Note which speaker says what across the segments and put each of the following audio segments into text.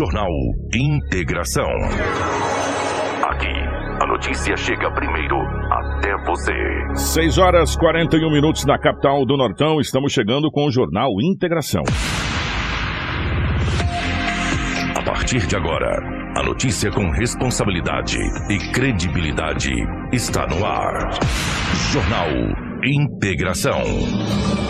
Speaker 1: Jornal Integração. Aqui, a notícia chega primeiro até você.
Speaker 2: 6 horas 41 minutos na capital do Nortão. Estamos chegando com o Jornal Integração.
Speaker 1: A partir de agora, a notícia com responsabilidade e credibilidade está no ar. Jornal Integração.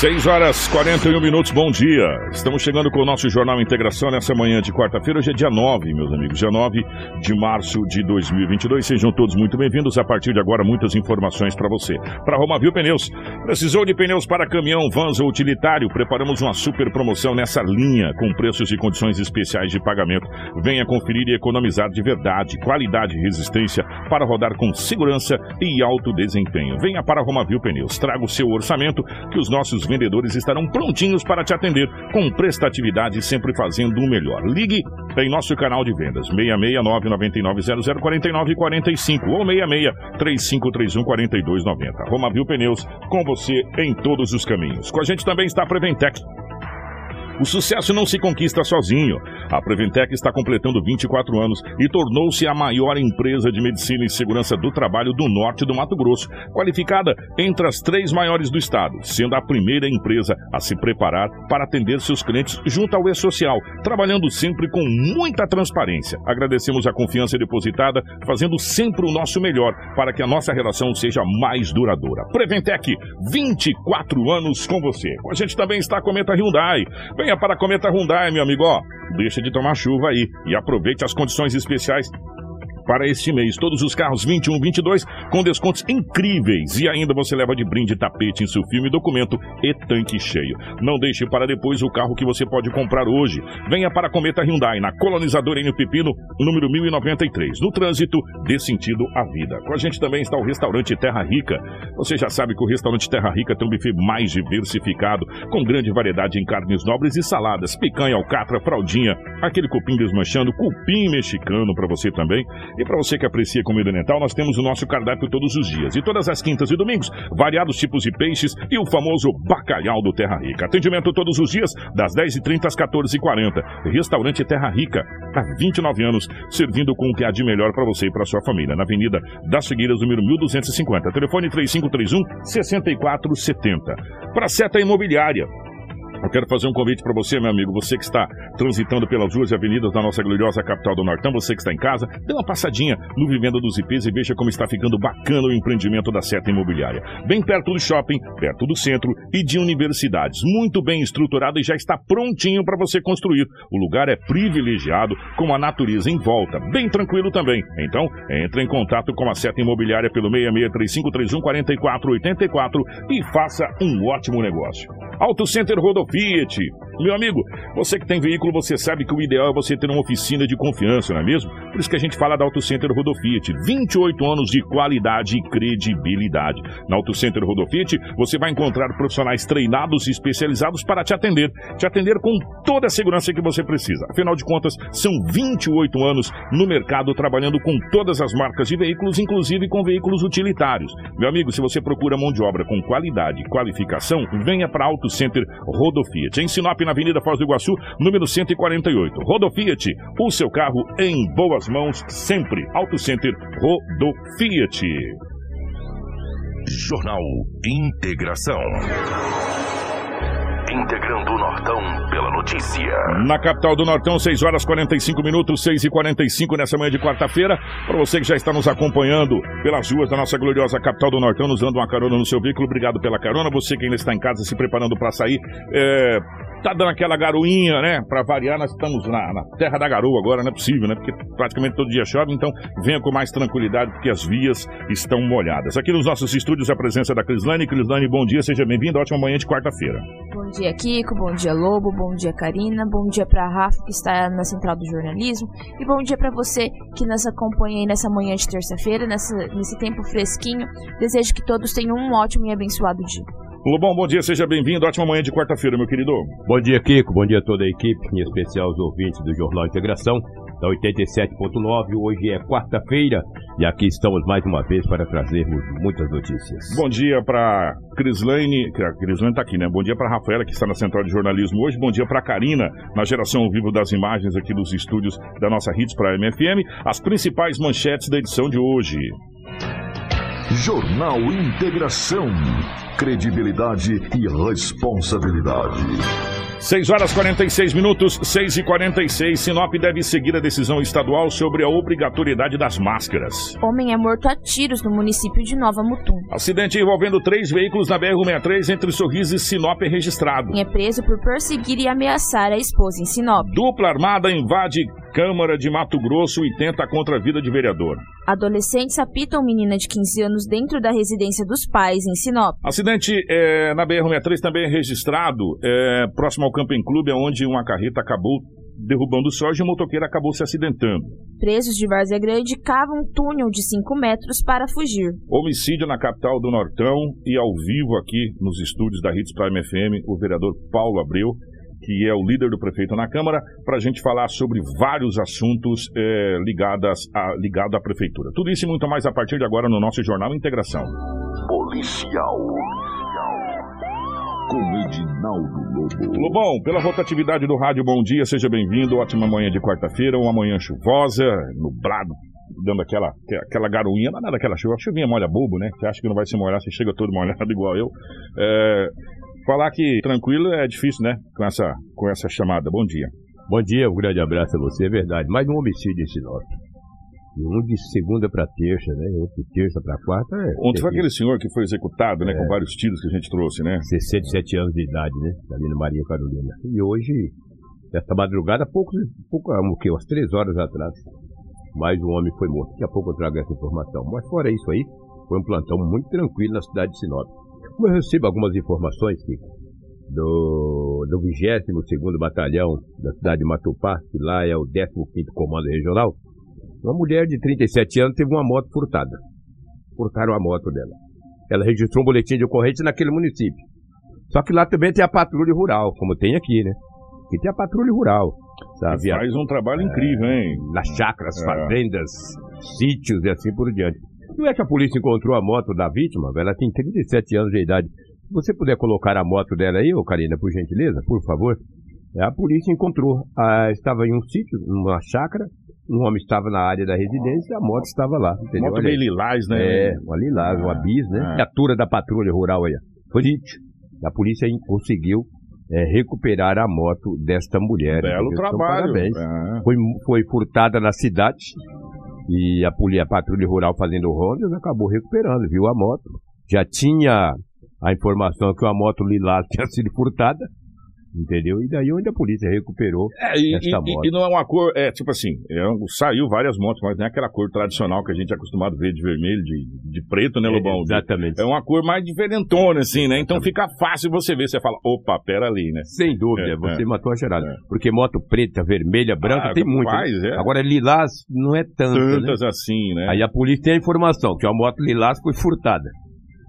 Speaker 2: 6 horas 41 minutos, bom dia. Estamos chegando com o nosso Jornal Integração nessa manhã de quarta-feira. Hoje é dia 9, meus amigos, dia 9 de março de 2022. Sejam todos muito bem-vindos. A partir de agora, muitas informações para você. Para Romavil Pneus, precisou de pneus para caminhão, vans ou utilitário? Preparamos uma super promoção nessa linha, com preços e condições especiais de pagamento. Venha conferir e economizar de verdade, qualidade e resistência para rodar com segurança e alto desempenho. Venha para Romavil Pneus, traga o seu orçamento que os nossos vendedores estarão prontinhos para te atender com prestatividade e sempre fazendo o melhor. Ligue em nosso canal de vendas 669 9900 4945 ou 66 3531 4290. Romavil Pneus com você em todos os caminhos. Com a gente também está a Preventec. O sucesso não se conquista sozinho. A Preventec está completando 24 anos e tornou-se a maior empresa de medicina e segurança do trabalho do norte do Mato Grosso, qualificada entre as três maiores do estado, sendo a primeira empresa a se preparar para atender seus clientes junto ao E-Social, trabalhando sempre com muita transparência. Agradecemos a confiança depositada, fazendo sempre o nosso melhor para que a nossa relação seja mais duradoura. Preventec, 24 anos com você. Com a gente também está a Cometa Hyundai. Venha para a Cometa Hyundai, meu amigo, ó. Deixa de tomar chuva aí e aproveite as condições especiais para este mês. Todos os carros 21, 22 com descontos incríveis. E ainda você leva de brinde tapete, filme, documento e tanque cheio. Não deixe para depois o carro que você pode comprar hoje. Venha para a Cometa Hyundai, na colonizadora N Pepino, número 1093. No trânsito, dê sentido à vida. Com a gente também está o restaurante Terra Rica. Você já sabe que o restaurante Terra Rica tem um buffet mais diversificado, com grande variedade em carnes nobres e saladas, picanha, alcatra, fraldinha, aquele cupim desmanchando, cupim mexicano para você também. E para você que aprecia comida oriental, nós temos o nosso cardápio todos os dias. E todas as quintas e domingos, variados tipos de peixes e o famoso bacalhau do Terra Rica. Atendimento todos os dias, das 10h30 às 14h40. Restaurante Terra Rica, há 29 anos, servindo com o que há de melhor para você e para sua família. Na Avenida das Figueiras, número 1250. Telefone 3531 6470. Para Seta Imobiliária. Eu quero fazer um convite para você, meu amigo, você que está transitando pelas ruas e avenidas da nossa gloriosa capital do Nortão, você que está em casa, dê uma passadinha no Vivenda dos IPs e veja como está ficando bacana o empreendimento da Seta Imobiliária. Bem perto do shopping, perto do centro e de universidades. Muito bem estruturado e já está prontinho para você construir. O lugar é privilegiado, com a natureza em volta, bem tranquilo também. Então, entre em contato com a Seta Imobiliária pelo 6635314484 e faça um ótimo negócio. Auto Center Rodo Fiat. Meu amigo, você que tem veículo, você sabe que o ideal é você ter uma oficina de confiança, não é mesmo? Por isso que a gente fala da Auto Center Rodofiat. 28 anos de qualidade e credibilidade. Na Auto Center Rodofiat, você vai encontrar profissionais treinados e especializados para te atender. Te atender com toda a segurança que você precisa. Afinal de contas, são 28 anos no mercado trabalhando com todas as marcas de veículos, inclusive com veículos utilitários. Meu amigo, se você procura mão de obra com qualidade e qualificação, venha para Auto Center Rodofiat. Em Sinop, na Avenida Foz do Iguaçu, número 148. Rodofiat, o seu carro em boas mãos sempre. Auto Center Rodofiat.
Speaker 1: Jornal Integração. Integrando o Nortão pela notícia.
Speaker 2: Na capital do Nortão, 6 horas 45 minutos, 6 e 45 nessa manhã de quarta-feira. Para você que já está nos acompanhando pelas ruas da nossa gloriosa capital do Nortão, nos dando uma carona no seu veículo, obrigado pela carona. Você que ainda está em casa se preparando para sair, é, tá dando aquela garoinha, né? Para variar, nós estamos na, na, terra da garoa agora, não é possível, né? Porque praticamente todo dia chove, então venha com mais tranquilidade, porque as vias estão molhadas. Aqui nos nossos estúdios, a presença da Crislane. Crislane, bom dia, seja bem-vindo. Ótima manhã de quarta-feira.
Speaker 3: Bom dia, Kiko. Bom dia, Lobo. Bom dia, Karina. Bom dia para Rafa, que está na Central do Jornalismo. E bom dia para você que nos acompanha aí nessa manhã de terça-feira, nesse tempo fresquinho. Desejo que todos tenham um ótimo e abençoado dia.
Speaker 2: Lobão, bom dia, seja bem-vindo. Ótima manhã de quarta-feira, meu querido.
Speaker 4: Bom dia, Kiko. Bom dia a toda a equipe, em especial os ouvintes do Jornal Integração da 87.9. Hoje é quarta-feira e aqui estamos mais uma vez para trazermos muitas notícias.
Speaker 2: Bom dia para Crislane, a Crislane está aqui, né? Bom dia para Rafaela, que está na Central de Jornalismo hoje. Bom dia para Karina, na geração ao vivo das imagens aqui dos estúdios da nossa Hits para a MFM. As principais manchetes da edição de hoje.
Speaker 1: Jornal Integração. Credibilidade e responsabilidade.
Speaker 2: 6 horas 46 minutos, 6 e 46. Sinop deve seguir a decisão estadual sobre a obrigatoriedade das máscaras.
Speaker 3: Homem é morto a tiros no município de Nova Mutum.
Speaker 2: Acidente envolvendo três veículos na BR-63 entre Sorriso e Sinop é registrado.
Speaker 3: É preso por perseguir e ameaçar a esposa em Sinop.
Speaker 2: Dupla armada invade Câmara de Mato Grosso e tenta contra a vida de vereador.
Speaker 3: Adolescentes apitam menina de 15 anos dentro da residência dos pais em Sinop.
Speaker 2: Acidente é, na BR-63 também é registrado é, próximo ao Camping Clube, onde uma carreta acabou derrubando soja e o motoqueiro acabou se acidentando.
Speaker 3: Presos de Várzea Grande cavam um túnel de 5 metros para fugir.
Speaker 2: Homicídio na capital do Nortão e ao vivo aqui nos estúdios da Hits Prime FM, o vereador Paulo Abreu que é o líder do prefeito na Câmara, para a gente falar sobre vários assuntos é, ligados à, ligado à prefeitura. Tudo isso e muito mais a partir de agora no nosso Jornal Integração.
Speaker 1: Policial. Com Edinaldo Lobo.
Speaker 2: Lobão, pela rotatividade do rádio, bom dia, seja bem-vindo. Ótima manhã de quarta-feira, uma manhã chuvosa, nublado, dando aquela, aquela garoinha, não é nada aquela chuva, a chuvinha molha bobo, né? Você acha que não vai se molhar, você chega todo molhado igual eu. É, Falar que tranquilo é difícil, né? Com essa, com essa chamada. Bom dia.
Speaker 4: Bom dia, um grande abraço a você, é verdade. Mais um homicídio em Sinop. Um de segunda para terça, né? Outro de terça para quarta. É
Speaker 2: Ontem foi aquele senhor que foi executado, né? É. Com vários tiros que a gente trouxe, né?
Speaker 4: 67 anos de idade, né? Ali no Maria Carolina. E hoje, essa madrugada, pouco, pouco o quê? Umas três horas atrás, mais um homem foi morto. Daqui a pouco eu trago essa informação. Mas fora isso aí, foi um plantão muito tranquilo na cidade de Sinop. Como eu recebo algumas informações, Kiko, do, do 22º Batalhão da cidade de Matupá, que lá é o 15º Comando Regional, uma mulher de 37 anos teve uma moto furtada. Furtaram a moto dela. Ela registrou um boletim de ocorrência naquele município. Só que lá também tem a patrulha rural, como tem aqui, né? E tem a patrulha rural.
Speaker 2: Sabe? Faz um trabalho é, incrível, hein?
Speaker 4: Nas chacras, é. fazendas, sítios e assim por diante. Não é que a polícia encontrou a moto da vítima? Ela tem 37 anos de idade. Se você puder colocar a moto dela aí, ô Karina, por gentileza, por favor. É, a polícia encontrou. Ah, estava em um sítio, numa chácara. Um homem estava na área da residência e a moto estava lá.
Speaker 2: Entendeu? Moto meio lilás, né?
Speaker 4: É, uma lilás, ah, uma bis, né? Ah. Viatura da patrulha rural aí. Foi sítio. A polícia conseguiu é, recuperar a moto desta mulher.
Speaker 2: Belo então, trabalho.
Speaker 4: Parabéns. É. Foi, foi furtada na cidade e a, a patrulha rural fazendo rondas acabou recuperando, viu a moto. Já tinha a informação que uma moto lilás tinha sido furtada Entendeu? E daí onde a polícia recuperou
Speaker 2: é, e, esta e, moto. E não é uma cor, é tipo assim, é, saiu várias motos, mas não é aquela cor tradicional que a gente é acostumado a ver de vermelho, de, de preto, né, é, Lobão?
Speaker 4: É, exatamente.
Speaker 2: É uma cor mais diferentona, assim, né? Então fica fácil você ver, você fala, opa, pera ali, né?
Speaker 4: Sem dúvida, é, você é. matou a gerada. Porque moto preta, vermelha, branca, ah, tem muito. Né? Agora lilás não é tanto,
Speaker 2: né? Tantas né? assim, né?
Speaker 4: Aí a polícia tem a informação que a moto lilás foi furtada.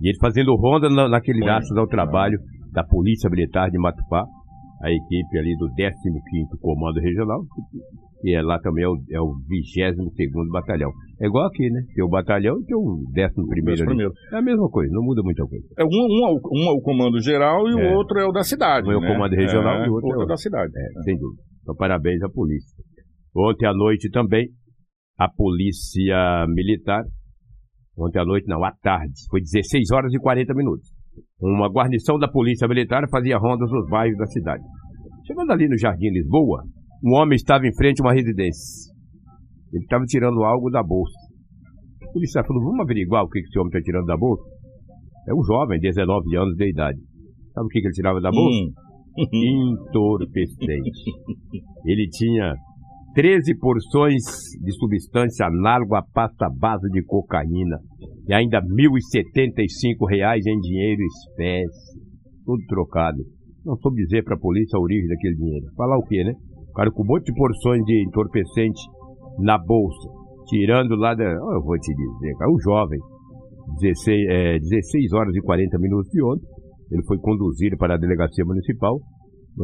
Speaker 4: E ele fazendo ronda na, naquele laço ao trabalho da Polícia Militar de Matupá a equipe ali do 15º Comando Regional, que é lá também é o, é o 22º Batalhão. É igual aqui, né? Tem o batalhão e tem o 11º primeiro. É a mesma coisa, não muda muita coisa.
Speaker 2: É um, um, um é o comando geral e é. o outro é o da cidade, Um
Speaker 4: é o
Speaker 2: né?
Speaker 4: comando regional
Speaker 2: é,
Speaker 4: e o outro,
Speaker 2: outro
Speaker 4: é o
Speaker 2: da cidade.
Speaker 4: É, sem dúvida. Então, parabéns à polícia. Ontem à noite também, a polícia militar, ontem à noite não, à tarde, foi 16 horas e 40 minutos uma guarnição da Polícia Militar fazia rondas nos bairros da cidade. Chegando ali no Jardim Lisboa, um homem estava em frente a uma residência. Ele estava tirando algo da bolsa. O policial falou: Vamos averiguar o que esse homem está tirando da bolsa? É um jovem, 19 anos de idade. Sabe o que ele tirava da bolsa? Hum. Entorpecente. Ele tinha 13 porções de substância análoga à pasta base de cocaína e ainda 1.075 reais em dinheiro espécie, tudo trocado. Não soube dizer para a polícia a origem daquele dinheiro. Falar o quê, né? O cara com um monte de porções de entorpecente na bolsa, tirando lá da. Eu vou te dizer, cara, o jovem, 16, é, 16 horas e 40 minutos de ontem, ele foi conduzido para a delegacia municipal,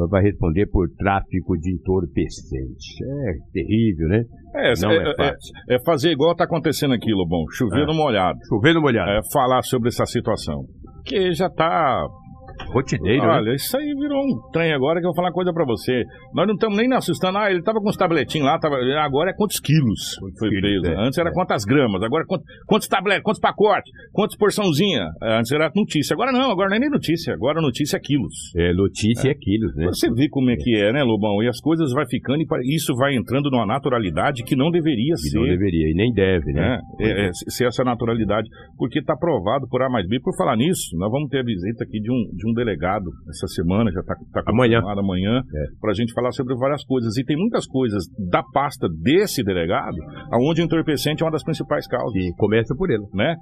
Speaker 4: vai responder por tráfico de entorpecente. É terrível, né?
Speaker 2: É,
Speaker 4: Não
Speaker 2: é,
Speaker 4: é fácil.
Speaker 2: é- é fazer igual tá acontecendo aqui, Lobão. Chover
Speaker 4: É.
Speaker 2: no molhado.
Speaker 4: Chovendo molhado.
Speaker 2: É falar sobre essa situação. Que já tá.
Speaker 4: Rotineiro?
Speaker 2: Olha, isso aí virou um trem agora que eu vou falar uma coisa pra você. Nós não estamos nem assustando. Ah, ele tava com os tabletinhos lá, tava... agora é quantos quilos foi
Speaker 4: quilos,
Speaker 2: preso.
Speaker 4: é,
Speaker 2: Antes era
Speaker 4: é.
Speaker 2: quantas gramas, agora quantos, quantos tabletes, quantos pacotes, quantos porçãozinha. Antes era notícia. Agora não, agora não é nem notícia. Agora notícia é quilos.
Speaker 4: É, notícia é, quilos, né?
Speaker 2: Você vê como é que é, né, Lobão? E as coisas vai ficando e isso vai entrando numa naturalidade que não deveria
Speaker 4: E
Speaker 2: ser.
Speaker 4: não deveria, e nem deve, né?
Speaker 2: É, é, ser essa naturalidade, porque está provado por A mais B. Por falar nisso, nós vamos ter a visita aqui de um, de um delegado essa semana, já está tá
Speaker 4: Amanhã.
Speaker 2: amanhã, para a gente falar sobre várias coisas. E tem muitas coisas da pasta desse delegado, aonde o entorpecente é uma das principais causas,
Speaker 4: E começa por ele.
Speaker 2: né?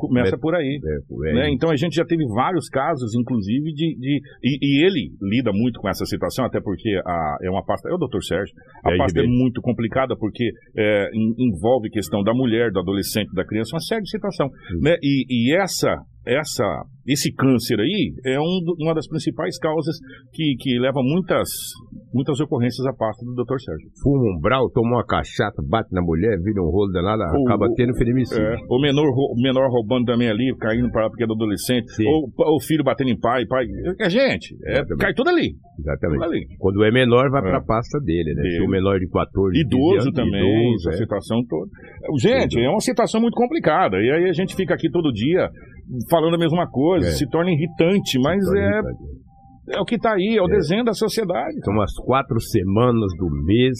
Speaker 2: Começa por aí.
Speaker 4: É, é,
Speaker 2: né? Então a gente já teve vários casos, inclusive, de. de e, e ele lida muito com essa situação, até porque a, é uma pasta. É o doutor Sérgio. A
Speaker 4: É,
Speaker 2: pasta é muito complicada porque é, en- envolve questão da mulher, do adolescente, da criança, uma série de situação. Né? E, e essa. Essa, esse câncer aí é um uma das principais causas que, que leva muitas, muitas ocorrências à pasta do Dr. Sérgio.
Speaker 4: Fuma um brau, toma uma cachaça, bate na mulher, vira um rolo danado,
Speaker 2: O-
Speaker 4: acaba
Speaker 2: o-
Speaker 4: tendo feminicídio.
Speaker 2: É, o menor, o menor roubando também ali, caindo para porque é do adolescente.
Speaker 4: Sim.
Speaker 2: Ou ou o filho batendo em pai, pai. É gente, é, cai tudo ali.
Speaker 4: Exatamente.
Speaker 2: Tudo ali.
Speaker 4: Quando é menor, vai
Speaker 2: É.
Speaker 4: para a pasta dele, né?
Speaker 2: Dele.
Speaker 4: Se o menor de 14, 15
Speaker 2: Idoso
Speaker 4: anos,
Speaker 2: também,
Speaker 4: idoso,
Speaker 2: essa
Speaker 4: é.
Speaker 2: situação toda. Gente, é uma situação muito complicada. E aí a gente fica aqui todo dia falando a mesma coisa,
Speaker 4: É.
Speaker 2: se torna irritante, mas
Speaker 4: Então,
Speaker 2: é, é o que está aí, é o desenho da sociedade.
Speaker 4: São as quatro semanas do mês,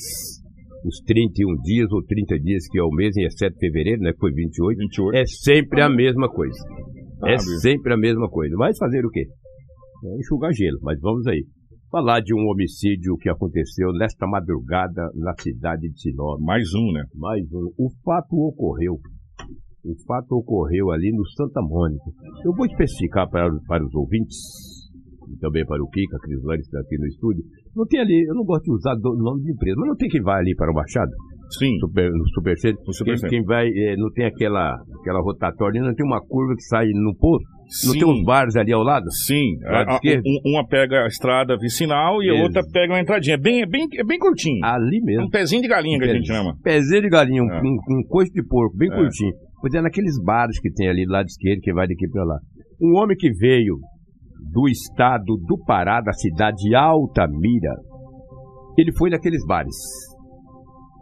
Speaker 4: os 31 dias ou 30 dias que é o mês, em exceto fevereiro, né? Que foi 28.
Speaker 2: 28.
Speaker 4: É sempre a mesma coisa. É sempre a mesma coisa. Mas fazer o quê? É enxugar gelo, mas vamos aí. Falar de um homicídio que aconteceu nesta madrugada na cidade de Sinop.
Speaker 2: Mais um, né?
Speaker 4: Mais um. O fato ocorreu. O fato ocorreu ali no Santa Mônica. Eu vou especificar para, para os ouvintes, e também para o Kika, a Crislane está aqui no estúdio. Não tem ali, eu não gosto de usar o nome de empresa, mas não tem quem vai ali para o Machado,
Speaker 2: Sim.
Speaker 4: super, no Supercentro.
Speaker 2: No
Speaker 4: Quem, quem vai, eh, não tem aquela, aquela rotatória, não tem uma curva que sai no posto, não
Speaker 2: Sim.
Speaker 4: tem uns bares ali ao lado?
Speaker 2: Sim,
Speaker 4: Lado
Speaker 2: a- a- um- uma pega a estrada vicinal e a outra pega uma entradinha. É bem, é bem, é bem curtinho.
Speaker 4: Ali
Speaker 2: É
Speaker 4: mesmo.
Speaker 2: um pezinho de galinha que a gente chama.
Speaker 4: Pezinho de galinha, um,
Speaker 2: É.
Speaker 4: um, um coice de porco, bem
Speaker 2: É.
Speaker 4: curtinho. Pois é, naqueles bares que tem ali do lado esquerdo, que vai daqui pra lá. Um homem que veio do estado do Pará, da cidade de Altamira, ele foi naqueles bares.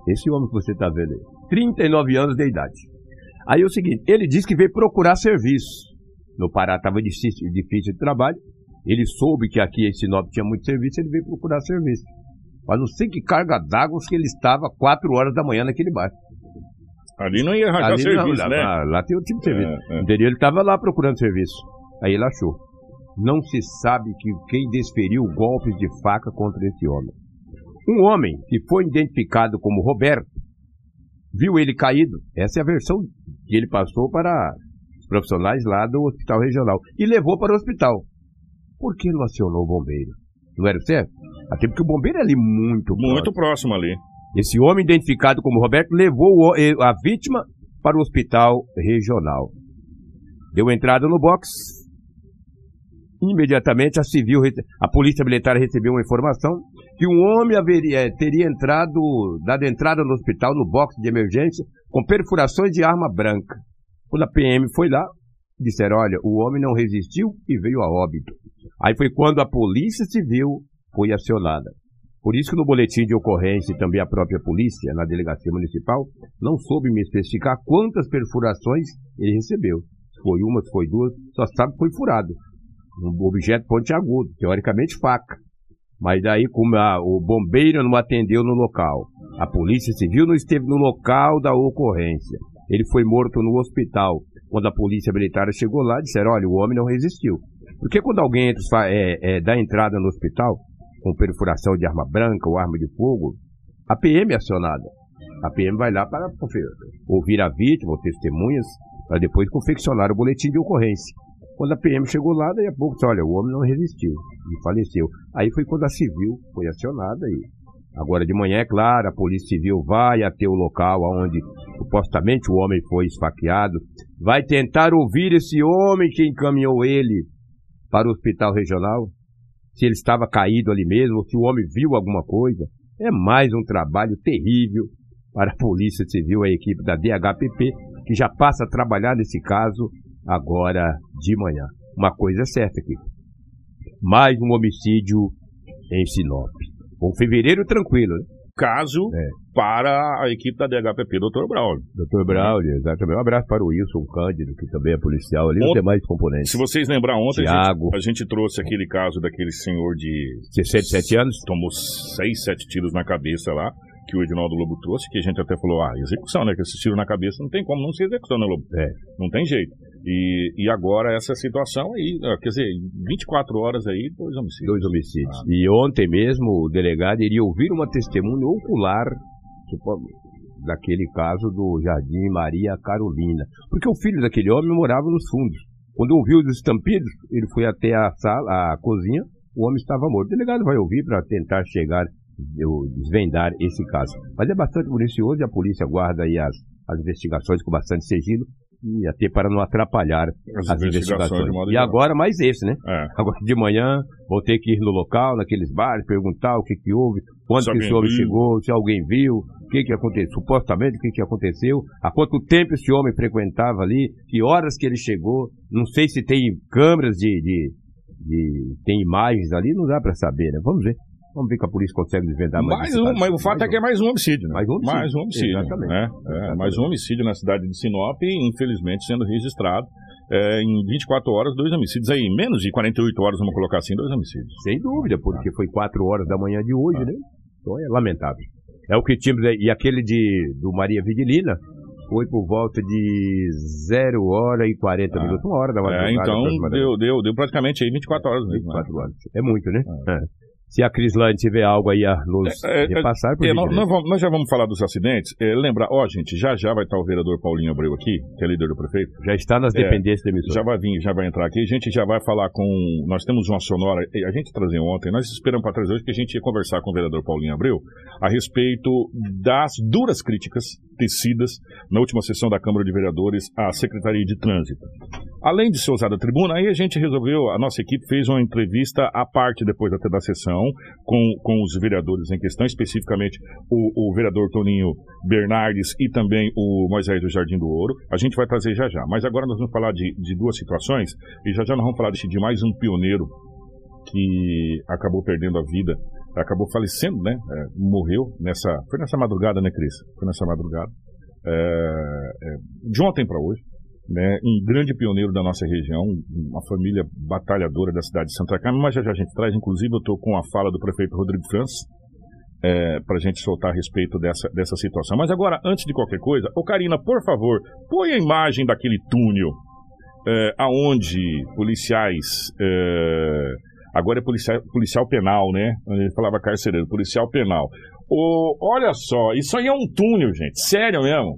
Speaker 4: Esse homem que você tá vendo aí. 39 anos de idade. Aí é o seguinte, ele disse que veio procurar serviço. No Pará estava difícil, difícil de trabalho. Ele soube que aqui em Sinop tinha muito serviço, ele veio procurar serviço. Mas não sei que carga d'água que ele estava 4 horas da manhã naquele bar.
Speaker 2: Ali não ia arranjar
Speaker 4: Ali
Speaker 2: serviço,
Speaker 4: não,
Speaker 2: né?
Speaker 4: lá, lá tem outro tipo de serviço.
Speaker 2: É, é.
Speaker 4: Entendeu? Ele estava lá procurando serviço. Aí ele achou. Não se sabe que quem desferiu golpes de faca contra esse homem. Um homem que foi identificado como Roberto viu ele caído. Essa é a versão que ele passou para os profissionais lá do hospital regional e levou para o hospital. Por que não acionou o bombeiro? Não era certo? Até porque o bombeiro é ali muito
Speaker 2: Muito
Speaker 4: próximo.
Speaker 2: próximo ali.
Speaker 4: Esse homem identificado como Roberto levou eh, a vítima para o hospital regional. Deu entrada no box. Imediatamente a civil, a polícia militar recebeu uma informação que um homem haveria, eh, teria entrado, dado entrada no hospital no box de emergência com perfurações de arma branca. Quando a PM foi lá, disseram: olha, o homem não resistiu e veio a óbito. Aí foi quando a polícia civil foi acionada. Por isso que no boletim de ocorrência e também a própria polícia, na delegacia municipal, não soube me especificar quantas perfurações ele recebeu. Se foi uma, se foi duas, só sabe que foi furado. Um objeto pontiagudo, teoricamente faca. Mas daí, como a- o bombeiro não atendeu no local, a polícia civil não esteve no local da ocorrência. Ele foi morto no hospital. Quando a polícia militar chegou lá, disseram: olha, o homem não resistiu. Porque quando alguém entra, é, é, dá entrada no hospital, com perfuração de arma branca ou arma de fogo, a PM é acionada. A PM vai lá para ouvir a vítima ou testemunhas, para depois confeccionar o boletim de ocorrência. Quando a PM chegou lá, daí a pouco disse, olha, o homem não resistiu e faleceu. Aí foi quando a civil foi acionada e agora de manhã, é claro, a Polícia Civil vai até o local onde supostamente o homem foi esfaqueado, vai tentar ouvir esse homem que encaminhou ele para o hospital regional, se ele estava caído ali mesmo, ou se o homem viu alguma coisa. É mais um trabalho terrível para a Polícia Civil, a equipe da DHPP, que já passa a trabalhar nesse caso agora de manhã. Uma coisa é certa aqui. Mais um homicídio em Sinop. Um fevereiro tranquilo, né?
Speaker 2: Caso
Speaker 4: É.
Speaker 2: para a equipe da DHPP, doutor Braulio.
Speaker 4: Doutor Braulio, exatamente. Um abraço para o Wilson Cândido, que também é policial ali,
Speaker 2: Ont-
Speaker 4: não tem mais componentes.
Speaker 2: Se vocês lembrar ontem, a gente, a gente trouxe aquele caso daquele senhor de
Speaker 4: 67 anos.
Speaker 2: tomou seis, sete tiros na cabeça lá, que o Edinaldo Lobo trouxe, que a gente até falou, ah, execução, né? Que esses tiros na cabeça não tem como não ser execução, né, Lobo?
Speaker 4: É.
Speaker 2: Não tem jeito. E, e agora essa situação aí, ó, quer dizer, 24 horas aí, dois homicídios.
Speaker 4: Dois homicídios. E ontem mesmo o delegado iria ouvir uma testemunha ocular supo- daquele caso do Jardim Maria Carolina. Porque o filho daquele homem morava nos fundos. Quando ouviu os estampidos, ele foi até a sala, a cozinha, o homem estava morto. O delegado vai ouvir para tentar chegar, eu, desvendar esse caso. Mas é bastante municioso e a polícia guarda aí as, as investigações com bastante sigilo e até para não atrapalhar
Speaker 2: As,
Speaker 4: as
Speaker 2: investigações
Speaker 4: investigações. E agora mais esse, né?
Speaker 2: É.
Speaker 4: Agora de manhã vou ter que ir no local, naqueles bares, perguntar o que que houve, quando
Speaker 2: Se
Speaker 4: esse homem
Speaker 2: viu.
Speaker 4: chegou, se alguém viu, o que que aconteceu, supostamente o que que aconteceu, há quanto tempo esse homem frequentava ali, que horas que ele chegou, não sei se tem câmeras de, de, de- tem imagens ali, não dá para saber, né? Vamos ver. Vamos ver que a polícia consegue desvendar mais.
Speaker 2: Mais um, mas o fato é que é mais um homicídio, né?
Speaker 4: Mais um homicídio.
Speaker 2: Mais um homicídio.
Speaker 4: Exatamente.
Speaker 2: né? É, mais um homicídio na cidade de Sinop infelizmente, sendo registrado é, em 24 horas, dois homicídios aí. Menos de 48 horas, vamos colocar assim, dois homicídios.
Speaker 4: Sem dúvida, porque foi 4 horas da manhã de hoje, né? Então é lamentável. É o que tínhamos aí. E aquele de, do Maria Vidilina foi por volta de 0 hora e 40
Speaker 2: Ah.
Speaker 4: minutos, uma hora da
Speaker 2: É,
Speaker 4: madrugada.
Speaker 2: então,
Speaker 4: aproximadamente.
Speaker 2: deu, deu, deu praticamente aí 24 horas mesmo. né?
Speaker 4: 24 horas. É muito, né? É. Se a Crislane tiver algo aí a nos
Speaker 2: É, é,
Speaker 4: repassar, por
Speaker 2: É, nós, nós já vamos falar dos acidentes. É, lembrar, ó, gente, já já vai estar o vereador Paulinho Abreu aqui, que é líder do prefeito.
Speaker 4: já está nas
Speaker 2: é,
Speaker 4: dependências da emissora.
Speaker 2: Já vai vir, já vai entrar aqui. A gente já vai falar com. Nós temos uma sonora. A gente trazia ontem, nós esperamos para trazer hoje que a gente ia conversar com o vereador Paulinho Abreu a respeito das duras críticas tecidas na última sessão da Câmara de Vereadores à Secretaria de Trânsito. Além de ser usada a tribuna, aí a gente resolveu, a nossa equipe fez uma entrevista à parte depois até da sessão com, com os vereadores em questão, especificamente o, o vereador Toninho Bernardes e também o Moisés do Jardim do Ouro. A gente vai trazer já já. Mas agora nós vamos falar de, de duas situações e já já nós vamos falar de, de mais um pioneiro que acabou perdendo a vida, acabou falecendo, né? É, morreu nessa. Foi nessa madrugada, né, Cris? Foi nessa madrugada. É, é, de ontem para hoje. Né, um grande pioneiro da nossa região, uma família batalhadora da cidade de Santa Carmen, mas já já a gente traz, inclusive eu estou com a fala do prefeito Rodrigo França, é, para a gente soltar a respeito dessa, dessa situação. Mas agora, antes de qualquer coisa, ô Karina, por favor, põe a imagem daquele túnel é, aonde policiais. é, agora é policial, policial penal, né? Ele falava carcereiro, policial penal. Olha só, isso aí é um túnel, gente. Sério mesmo.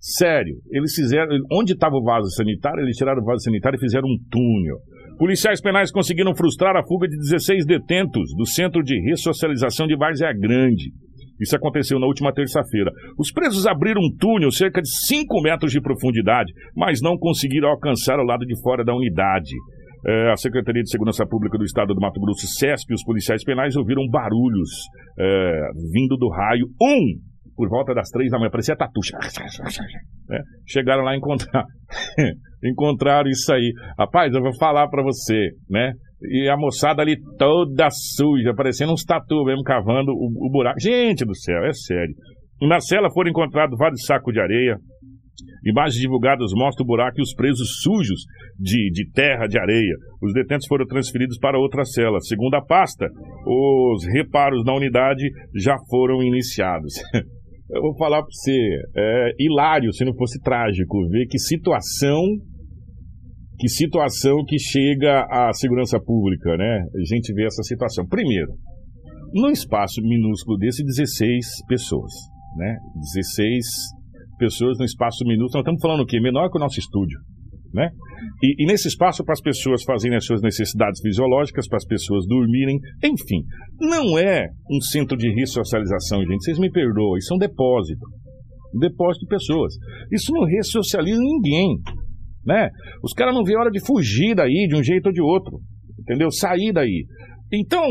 Speaker 2: Sério. Eles fizeram. Onde estava o vaso sanitário, eles tiraram o vaso sanitário e fizeram um túnel. Policiais penais conseguiram frustrar a fuga de 16 detentos do Centro de Ressocialização de Várzea Grande. Isso aconteceu na última terça-feira. Os presos abriram um túnel cerca de 5 metros de profundidade, mas não conseguiram alcançar o lado de fora da unidade. É, a Secretaria de Segurança Pública do Estado do Mato Grosso, CESP, e os policiais penais ouviram barulhos é, vindo do raio 1 por volta das três da manhã, parecia tatu. né? Chegaram lá e encontraram, encontraram isso aí. Rapaz, eu vou falar pra você, né? E a moçada ali toda suja, parecendo uns tatu mesmo, cavando o, o buraco. Gente do céu, é sério. Na cela foram encontrados vários sacos de areia. Imagens divulgadas mostram o buraco e os presos sujos de, de terra, de areia. Os detentos foram transferidos para outra cela. Segundo a pasta, os reparos na unidade já foram iniciados. Eu vou falar para você, é hilário se não fosse trágico ver que situação que situação que chega à segurança pública, né? A gente vê essa situação. Primeiro, num espaço minúsculo desse, 16 pessoas, né? 16 pessoas num espaço minúsculo. Nós estamos falando o quê? Menor que o nosso estúdio. Né? E, e nesse espaço para as pessoas fazerem as suas necessidades fisiológicas, para as pessoas dormirem, enfim. Não é um centro de ressocialização, gente. Vocês me perdoem, isso é um depósito. Um depósito de pessoas. Isso não ressocializa ninguém, né? Os caras não vêem hora de fugir daí, de um jeito ou de outro, entendeu? Sair daí. Então,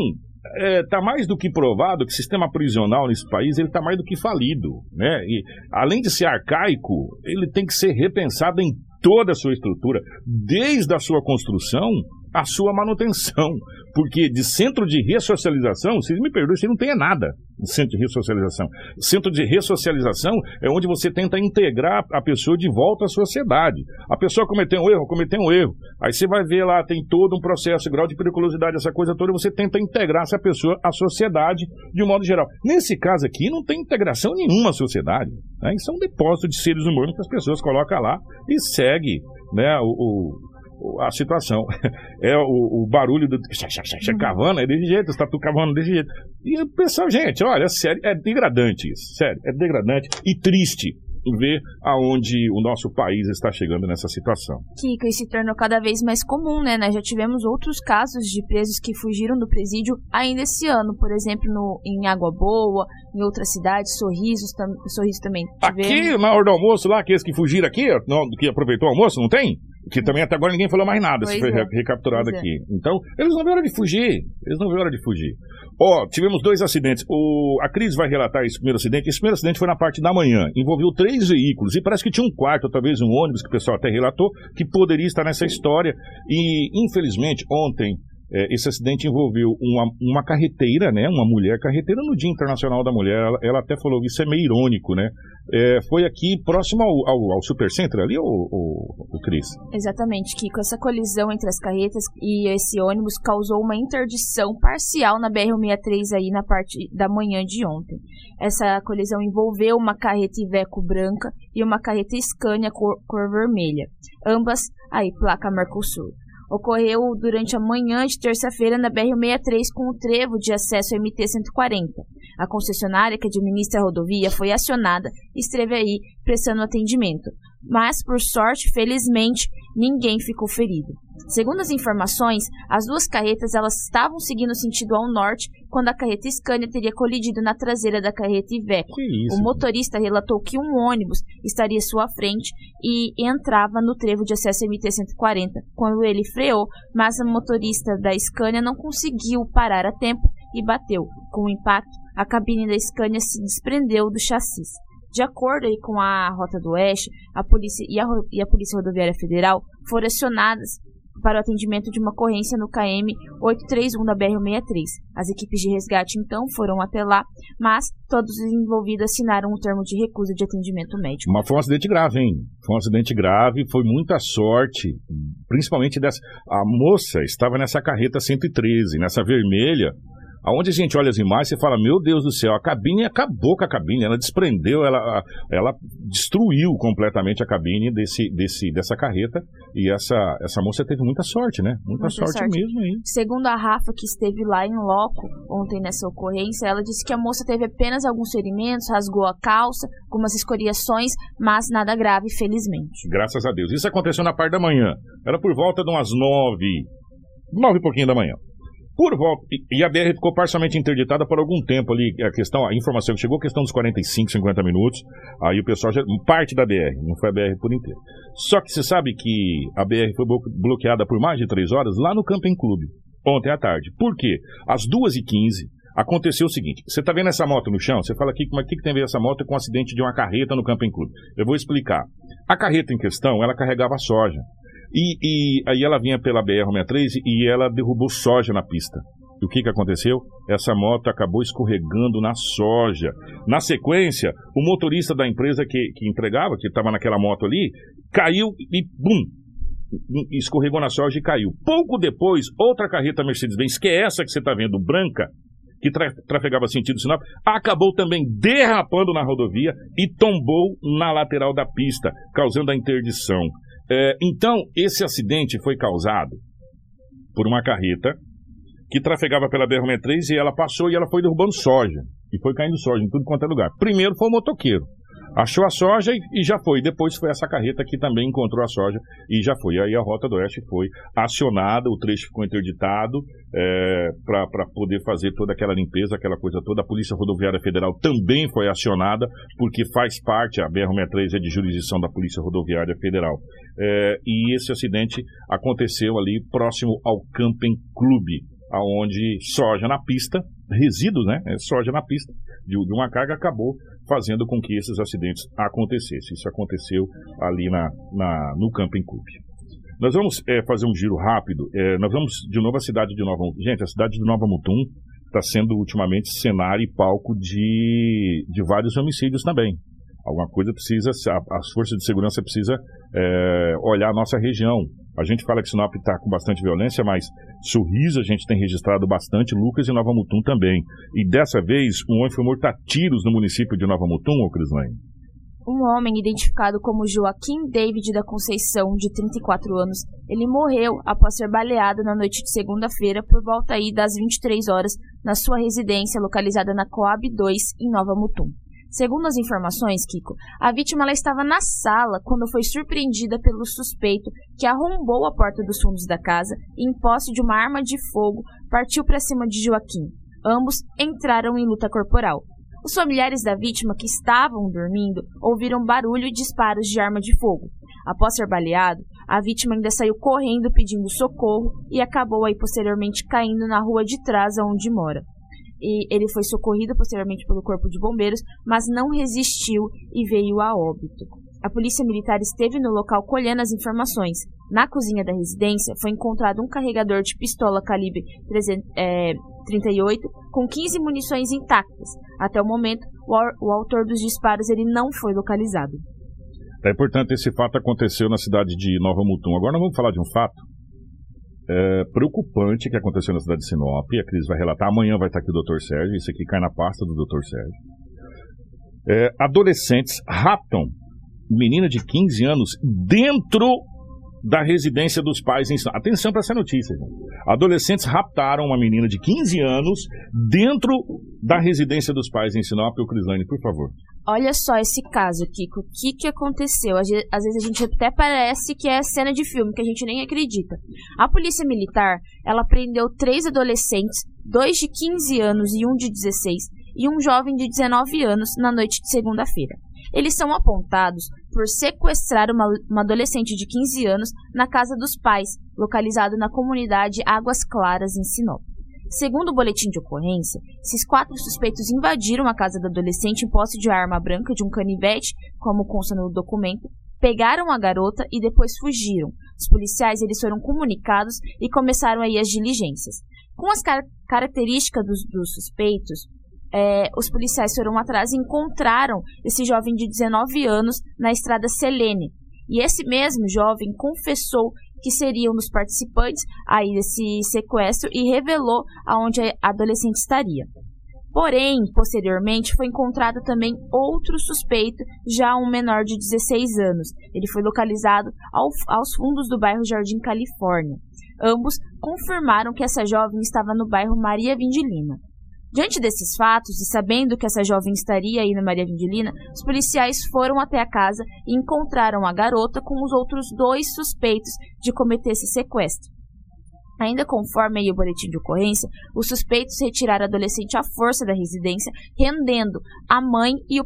Speaker 2: é, tá mais do que provado que o sistema prisional nesse país ele está mais do que falido, né? E além de ser arcaico, ele tem que ser repensado em toda a sua estrutura, desde a sua construção à sua manutenção. Porque de centro de ressocialização, vocês me perdoem, você não tem nada de centro de ressocialização. Centro de ressocialização é onde você tenta integrar a pessoa de volta à sociedade. A pessoa cometeu um erro, cometeu um erro. Aí você vai ver lá, tem todo um processo, grau de periculosidade, essa coisa toda, você tenta integrar essa pessoa à sociedade de um modo geral. Nesse caso aqui, não tem integração nenhuma à sociedade. Né? Isso é um depósito de seres humanos que as pessoas colocam lá e segue né, o, o a situação. É o, o barulho do uhum. cavando, é desse jeito, está cavando desse jeito. E o pessoal, gente, olha, sério, é degradante isso. Sério, é degradante e triste ver aonde o nosso país está chegando nessa situação.
Speaker 3: Kika, isso se tornou cada vez mais comum, né? Nós já tivemos outros casos de presos que fugiram do presídio ainda esse ano, por exemplo, no, em Água Boa, em outras cidades, Sorrisos, tam, Sorriso também.
Speaker 2: Tivemos. Aqui, na hora do almoço lá, aqueles que fugiram aqui, não, que aproveitou o almoço, não tem? Que também até agora ninguém falou mais nada, pois se foi é. recapturado pois é. aqui. É. Então, eles não viram hora de fugir. Eles não viram hora de fugir. Ó, oh, tivemos dois acidentes. O, a Cris vai relatar esse primeiro acidente. Esse primeiro acidente foi na parte da manhã. Envolveu três veículos. E parece que tinha um quarto, talvez um ônibus, que o pessoal até relatou, que poderia estar nessa história. E, infelizmente, ontem é, esse acidente envolveu uma, uma carreteira, né, uma mulher carreteira no Dia Internacional da Mulher. Ela, ela até falou isso é meio irônico, né? É, foi aqui próximo ao, ao, ao Supercenter ali, o, o, o Cris?
Speaker 3: Exatamente, Kiko. Essa colisão entre as carretas e esse ônibus causou uma interdição parcial na BR-163 aí na parte da manhã de ontem. Essa colisão envolveu uma carreta Iveco branca e uma carreta Scania cor, cor vermelha. Ambas aí placa Mercosul ocorreu durante a manhã de terça-feira na BR-63 com o trevo de acesso MT-140. A concessionária que administra a rodovia foi acionada e esteve aí prestando atendimento. Mas, por sorte, felizmente, ninguém ficou ferido. Segundo as informações, as duas carretas elas estavam seguindo sentido ao norte quando a carreta Scania teria colidido na traseira da carreta Iveco. O motorista relatou que um ônibus estaria à sua frente e entrava no trevo de acesso MT-140 quando ele freou, mas a motorista da Scania não conseguiu parar a tempo e bateu. Com o impacto, a cabine da Scania se desprendeu do chassi. De acordo com a Rota do Oeste, a polícia e a, e a Polícia Rodoviária Federal foram acionadas para o atendimento de uma ocorrência no KM 831 da BR-63. As equipes de resgate então foram até lá, mas todos os envolvidos assinaram um termo de recusa de atendimento médico.
Speaker 2: Mas foi um acidente grave, hein? Foi um acidente grave, foi muita sorte, principalmente dessa. A moça estava nessa carreta 113, nessa vermelha, Aonde a gente olha as imagens, você fala, meu Deus do céu, a cabine acabou com a cabine, ela desprendeu, ela, ela destruiu completamente a cabine desse, desse, dessa carreta. E essa, essa moça teve muita sorte, né? Muita, muita sorte, sorte, mesmo aí.
Speaker 3: Segundo a Rafa, que esteve lá em loco ontem nessa ocorrência, ela disse que a moça teve apenas alguns ferimentos, rasgou a calça, algumas escoriações, mas nada grave, felizmente.
Speaker 2: Graças a Deus. Isso aconteceu na parte da manhã. Era por volta de umas nove, nove e pouquinho da manhã. Por volta. E a BR ficou parcialmente interditada por algum tempo ali. A questão, a informação que chegou, a questão dos 45, 50 minutos. Aí o pessoal já. Parte da BR, não foi a BR por inteiro. Só que você sabe que a BR foi bloqueada por mais de três horas lá no Camping Clube, ontem à tarde. Por quê? Às 2h15, aconteceu o seguinte: você está vendo essa moto no chão? Você fala aqui, como é que tem a ver essa moto com o acidente de uma carreta no Camping Clube? Eu vou explicar. A carreta em questão, ela carregava soja. E, e aí ela vinha pela BR-63 e ela derrubou soja na pista. E o que, que aconteceu? Essa moto acabou escorregando na soja. Na sequência, o motorista da empresa que, que entregava, que estava naquela moto ali, caiu e bum! Escorregou na soja e caiu. Pouco depois, outra carreta Mercedes-Benz, que é essa que você está vendo, branca, que tra trafegava sentido Sinop, acabou também derrapando na rodovia e tombou na lateral da pista, causando a interdição. É, então, esse acidente foi causado por uma carreta que trafegava pela BR-63 e ela passou e ela foi derrubando soja. E foi caindo soja em tudo quanto é lugar. Primeiro foi o motoqueiro. Achou a soja e, e, já foi. Depois foi essa carreta que também encontrou a soja e já foi. Aí a Rota do Oeste foi acionada, o trecho ficou interditado é, para poder fazer toda aquela limpeza, aquela coisa toda. A Polícia Rodoviária Federal também foi acionada, porque faz parte, a BR-63 é de jurisdição da Polícia Rodoviária Federal. É, e esse acidente aconteceu ali próximo ao Camping Clube, aonde soja na pista, resíduos, né? É soja na pista de, de uma carga acabou fazendo com que esses acidentes acontecessem. Isso aconteceu ali na, na no Camping Club. Nós vamos é, fazer um giro rápido. É, nós vamos de novo à cidade de Nova Mutum. Gente, a cidade de Nova Mutum está sendo ultimamente cenário e palco de, de vários homicídios também. Alguma coisa precisa, as forças de segurança precisam é, olhar a nossa região. A gente fala que Sinop está com bastante violência, mas Sorriso a gente tem registrado bastante, Lucas e Nova Mutum também. E dessa vez, um homem foi morto a tiros no município de Nova Mutum, ô Crislane?
Speaker 3: Um homem identificado como Joaquim David da Conceição, de 34 anos, ele morreu após ser baleado na noite de segunda-feira por volta aí das 23 horas na sua residência localizada na Coab 2, em Nova Mutum. Segundo as informações, Kiko, a vítima estava na sala quando foi surpreendida pelo suspeito que arrombou a porta dos fundos da casa e, em posse de uma arma de fogo, partiu para cima de Joaquim. Ambos entraram em luta corporal. Os familiares da vítima, que estavam dormindo, ouviram barulho e disparos de arma de fogo. Após ser baleado, a vítima ainda saiu correndo pedindo socorro e acabou aí posteriormente caindo na rua de trás onde mora e ele foi socorrido posteriormente pelo Corpo de Bombeiros, mas não resistiu e veio a óbito. A polícia militar esteve no local colhendo as informações. Na cozinha da residência foi encontrado um carregador de pistola calibre 300, é, 38 com 15 munições intactas. Até o momento, o, autor dos disparos ele não foi localizado.
Speaker 2: É importante esse fato aconteceu na cidade de Nova Mutum. Agora nós vamos falar de um fato é, preocupante que aconteceu na cidade de Sinop. A Cris vai relatar. Amanhã vai estar aqui o Dr. Sérgio. Isso aqui cai na pasta do Dr. Sérgio. É, adolescentes raptam menina de 15 anos dentro da residência dos pais em. Atenção para essa notícia. Adolescentes raptaram uma menina de 15 anos dentro da residência dos pais em Sinop. O Crislane, por favor.
Speaker 3: Olha só esse caso, Kiko. O que, que aconteceu? Às vezes a gente até parece que é cena de filme, que a gente nem acredita. A polícia militar, ela prendeu três adolescentes, dois de 15 anos e um de 16, e um jovem de 19 anos na noite de segunda-feira. Eles são apontados por sequestrar uma, uma adolescente de 15 anos na casa dos pais, localizado na comunidade Águas Claras, em Sinop. Segundo o boletim de ocorrência, esses quatro suspeitos invadiram a casa da adolescente em posse de arma branca de um canivete, como consta no documento, pegaram a garota e depois fugiram. Os policiais eles foram comunicados e começaram aí as diligências. Com as car características dos, dos suspeitos, é, os policiais foram atrás e encontraram esse jovem de 19 anos na estrada Selene. E esse mesmo jovem confessou que seria um dos participantes aí desse sequestro e revelou aonde a adolescente estaria. Porém, posteriormente, foi encontrado também outro suspeito, já um menor de 16 anos. Ele foi localizado ao, aos fundos do bairro Jardim Califórnia. Ambos confirmaram que essa jovem estava no bairro Maria Vindilina. Diante desses fatos e sabendo que essa jovem estaria aí na Maria Vindilina, os policiais foram até a casa e encontraram a garota com os outros dois suspeitos de cometer esse sequestro. Ainda conforme o boletim de ocorrência, os suspeitos retiraram a adolescente à força da residência, rendendo a mãe e o,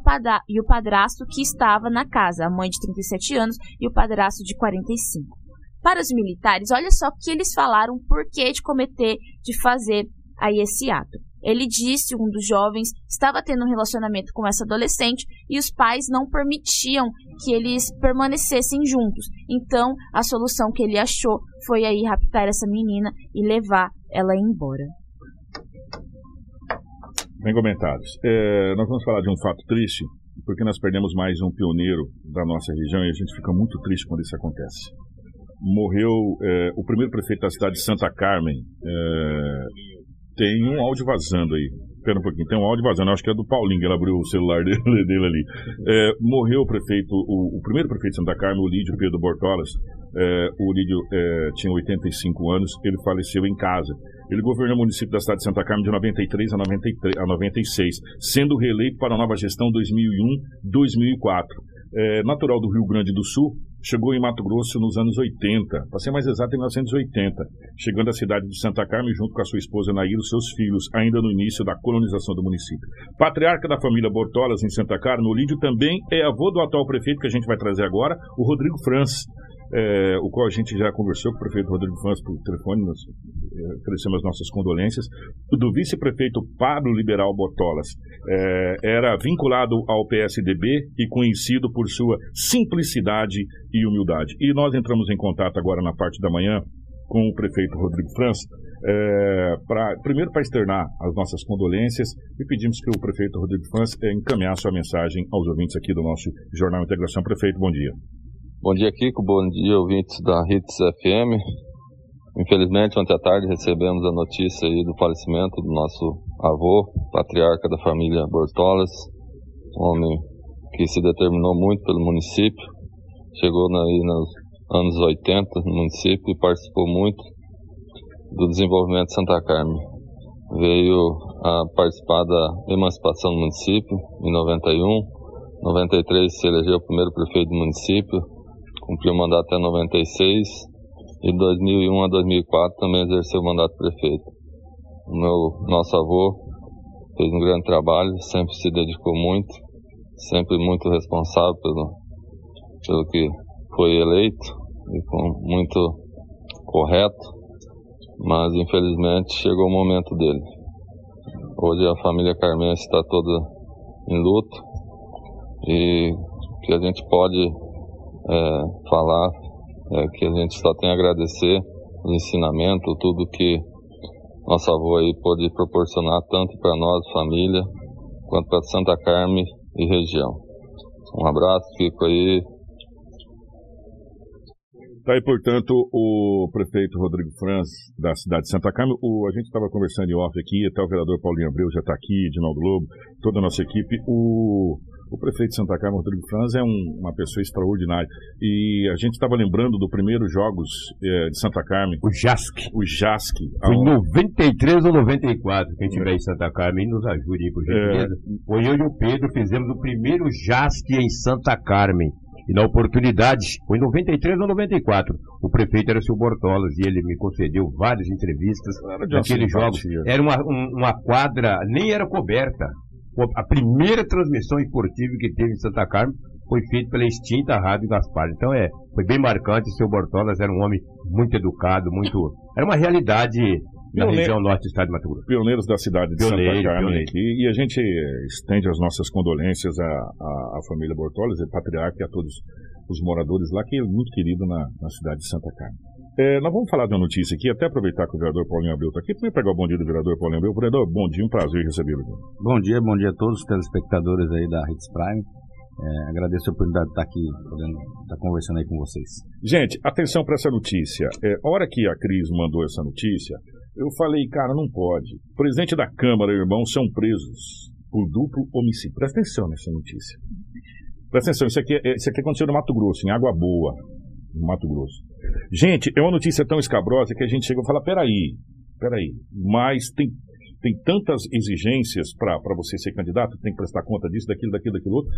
Speaker 3: e o padrasto que estava na casa, a mãe de 37 anos e o padrasto de 45. Para os militares, olha só o que eles falaram por que de cometer, de fazer aí esse ato. Ele disse, um dos jovens, estava tendo um relacionamento com essa adolescente e os pais não permitiam que eles permanecessem juntos. Então, a solução que ele achou foi aí raptar essa menina e levar ela embora.
Speaker 2: Bem comentados. É, nós vamos falar de um fato triste, porque nós perdemos mais um pioneiro da nossa região e a gente fica muito triste quando isso acontece. Morreu é, o primeiro prefeito da cidade de Santa Carmen, é, tem um áudio vazando aí. Espera um pouquinho, tem um áudio vazando, acho que é do Paulinho, ele abriu o celular dele, dele ali. É, morreu o prefeito, o, o, primeiro prefeito de Santa Carmen, o Lídio Pedro Bortolas, É, o Lídio é, tinha 85 anos, ele faleceu em casa. Ele governou o município da cidade de Santa Carmen de 93 a, 93 a 96, sendo reeleito para a nova gestão 2001-2004. É, natural do Rio Grande do Sul, chegou em Mato Grosso nos anos 80, para ser mais exato, em 1980, chegando à cidade de Santa Carmen junto com a sua esposa Nair e seus filhos, ainda no início da colonização do município. Patriarca da família Bortolas em Santa Carmen, o Lídio também é avô do atual prefeito que a gente vai trazer agora, o Rodrigo Franz é, o qual a gente já conversou com o prefeito Rodrigo Fãs por telefone, nós é, oferecemos as nossas condolências, do vice-prefeito Pablo Liberal Botolas. É, era vinculado ao PSDB e conhecido por sua simplicidade e humildade. E nós entramos em contato agora na parte da manhã com o prefeito Rodrigo França, é, pra, primeiro para externar as nossas condolências e pedimos que o prefeito Rodrigo França é, encaminhasse a mensagem aos ouvintes aqui do nosso Jornal Integração. Prefeito, bom dia.
Speaker 5: Bom dia, Kiko. Bom dia, ouvintes da Hits FM. Infelizmente, ontem à tarde recebemos a notícia aí do falecimento do nosso avô, patriarca da família Bortolas, homem que se determinou muito pelo município, chegou aí nos anos 80 no município e participou muito do desenvolvimento de Santa Carmen. Veio a participar da emancipação do município em 91, 93 se elegeu o primeiro prefeito do município, cumpriu o mandato até 96 e de 2001 a 2004 também exerceu o mandato de prefeito. O meu nosso avô fez um grande trabalho, sempre se dedicou muito, sempre muito responsável pelo, pelo que foi eleito e com muito correto, mas infelizmente chegou o momento dele. Hoje a família Carmense está toda em luto e que a gente pode é, falar é, que a gente só tem a agradecer o ensinamento, tudo que nosso avô aí pôde proporcionar tanto para nós, família, quanto para Santa Carme e região. Um abraço, fico aí.
Speaker 2: Está aí, portanto, o prefeito Rodrigo Franz, da cidade de Santa Carmen. O, a gente estava conversando em off aqui, até o vereador Paulinho Abreu já está aqui, Dinaldo Lobo, toda a nossa equipe. O, o prefeito de Santa Carmen, Rodrigo Franz, é um, uma pessoa extraordinária. E a gente estava lembrando do primeiro Jogos é, de Santa Carmen.
Speaker 4: O JASC.
Speaker 2: O JASC.
Speaker 4: Foi em 93 ou 94. Quem estiver em Santa Carmen, nos ajude aí, por gentileza. É. Foi eu e o Pedro fizemos o primeiro JASC em Santa Carmen. E na oportunidade, foi em 93 ou 94, o prefeito era o seu Bortolas e ele me concedeu várias entrevistas naqueles jogos. Era uma, uma quadra, nem era coberta a primeira transmissão esportiva que teve em Santa Carmen foi feita pela extinta Rádio Gaspar. Então é, foi bem marcante. O seu Bortolas era um homem muito educado, muito. Era uma realidade na região norte do estado de Mato Grosso.
Speaker 2: Pioneiros da cidade de pioneiro, Santa Carmen aqui. E a gente estende as nossas condolências à, à, à família Bortolas, e patriarca e a todos os moradores lá, que é muito querido na, na cidade de Santa Carmen. É, nós vamos falar de uma notícia aqui, até aproveitar que o vereador Paulinho Abreu está aqui. Primeiro pegar o bom dia do vereador Paulinho Abreu. Vereador, bom dia, um prazer recebê-lo.
Speaker 6: Bom dia, bom dia a todos os telespectadores aí da Hits Prime. É, agradeço a oportunidade de estar aqui, podendo estar conversando aí com vocês.
Speaker 2: Gente, atenção para essa notícia. É, a hora que a Cris mandou essa notícia, eu falei, cara, não pode. O presidente da Câmara e o irmão são presos por duplo homicídio. Presta atenção nessa notícia. Presta atenção, isso aqui, é, isso aqui aconteceu no Mato Grosso, em Água Boa no Mato Grosso. Gente, é uma notícia tão escabrosa que a gente chega e fala: peraí, peraí, mas tem tem tantas exigências para você ser candidato, tem que prestar conta disso, daquilo, daquilo, daquilo outro.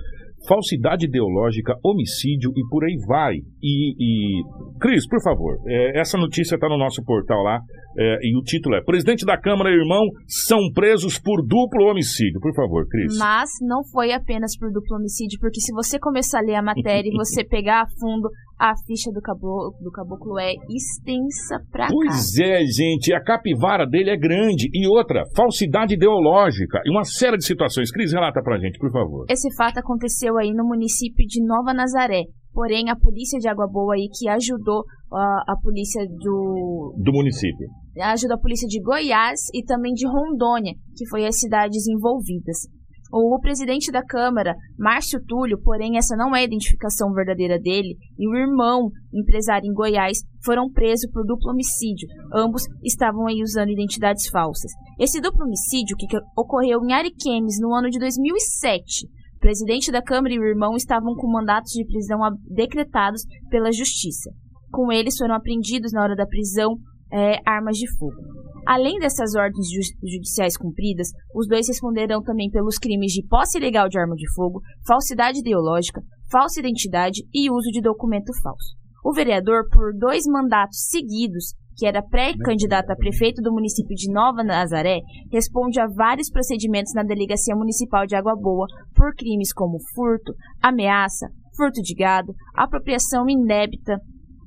Speaker 2: Falsidade ideológica, homicídio e por aí vai. E, e... Cris, por favor, é, essa notícia está no nosso portal lá é, e o título é Presidente da Câmara e irmão são presos por duplo homicídio. Por favor, Cris.
Speaker 3: Mas não foi apenas por duplo homicídio, porque se você começar a ler a matéria e você pegar a fundo, a ficha do caboclo, do caboclo é extensa pra
Speaker 2: Pois cá. é, gente, a capivara dele é grande. E outra, falsidade ideológica e uma série de situações. Cris, relata pra gente, por favor.
Speaker 3: Esse fato aconteceu aí no município de Nova Nazaré. Porém, a polícia de Água Boa aí que ajudou a, a polícia do...
Speaker 2: Do município.
Speaker 3: Ajudou a polícia de Goiás e também de Rondônia, que foi as cidades envolvidas. O presidente da Câmara, Márcio Túlio, porém essa não é a identificação verdadeira dele, e o irmão, empresário em Goiás, foram presos por duplo homicídio. Ambos estavam aí usando identidades falsas. Esse duplo homicídio que ocorreu em Ariquemes no ano de 2007. O presidente da Câmara e o irmão estavam com mandatos de prisão decretados pela Justiça. Com eles foram apreendidos na hora da prisão é, armas de fogo. Além dessas ordens judiciais cumpridas, os dois responderão também pelos crimes de posse ilegal de arma de fogo, falsidade ideológica, falsa identidade e uso de documento falso. O vereador, por dois mandatos seguidos, que era pré-candidato a prefeito do município de Nova Nazaré, responde a vários procedimentos na Delegacia Municipal de Água Boa por crimes como furto, ameaça, furto de gado, apropriação indébita,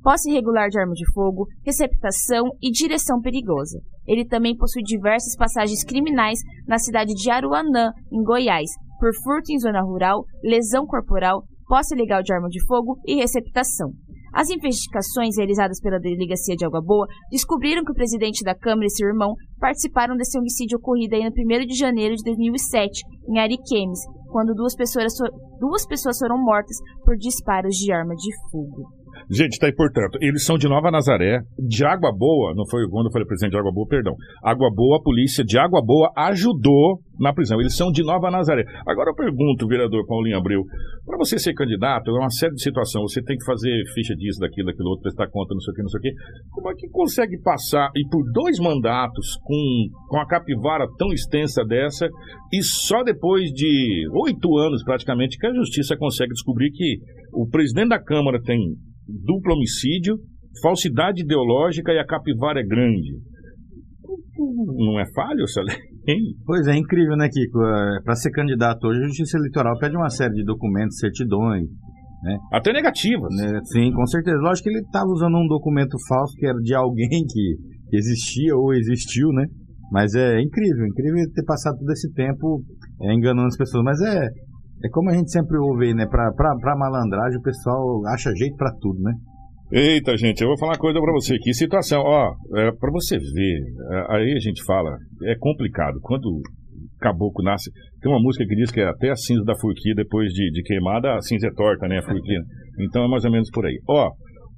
Speaker 3: posse irregular de arma de fogo, receptação e direção perigosa. Ele também possui diversas passagens criminais na cidade de Aruanã, em Goiás, por furto em zona rural, lesão corporal, posse ilegal de arma de fogo e receptação. As investigações realizadas pela Delegacia de Água Boa descobriram que o presidente da Câmara e seu irmão participaram desse homicídio ocorrido no 1 de janeiro de 2007, em Ariquemes, quando duas pessoas, duas pessoas foram mortas por disparos de arma de fogo.
Speaker 2: Gente, tá aí, portanto, eles são de Nova Nazaré, de Água Boa, não foi quando eu falei presidente de Água Boa, perdão. Água Boa, a polícia de Água Boa ajudou na prisão. Eles são de Nova Nazaré. Agora eu pergunto, vereador Paulinho Abreu, para você ser candidato, é uma série de situações, você tem que fazer ficha disso, daquilo, daquilo outro, prestar conta, não sei o que, não sei o que. Como é que consegue passar e por dois mandatos com, com a capivara tão extensa dessa e só depois de oito anos praticamente que a justiça consegue descobrir que o presidente da Câmara tem duplo homicídio, falsidade ideológica e a capivara é grande. Não é falho essa lei?
Speaker 6: Pois é, incrível, né, Kiko? É, Para ser candidato hoje, a Justiça Eleitoral pede uma série de documentos, certidões, né?
Speaker 2: Até negativas.
Speaker 6: Né? Sim, com certeza. Lógico que ele estava usando um documento falso que era de alguém que existia ou existiu, né? Mas é incrível, incrível ter passado todo esse tempo é, enganando as pessoas. Mas é, é como a gente sempre ouve né? Pra, pra, pra malandragem, o pessoal acha jeito para tudo, né?
Speaker 2: Eita, gente, eu vou falar uma coisa pra você aqui. Situação, ó, é, pra você ver, é, aí a gente fala, é complicado. Quando caboclo nasce, tem uma música que diz que é até a cinza da furquia, depois de, de queimada, a cinza é torta, né, a furquia. Então é mais ou menos por aí. Ó,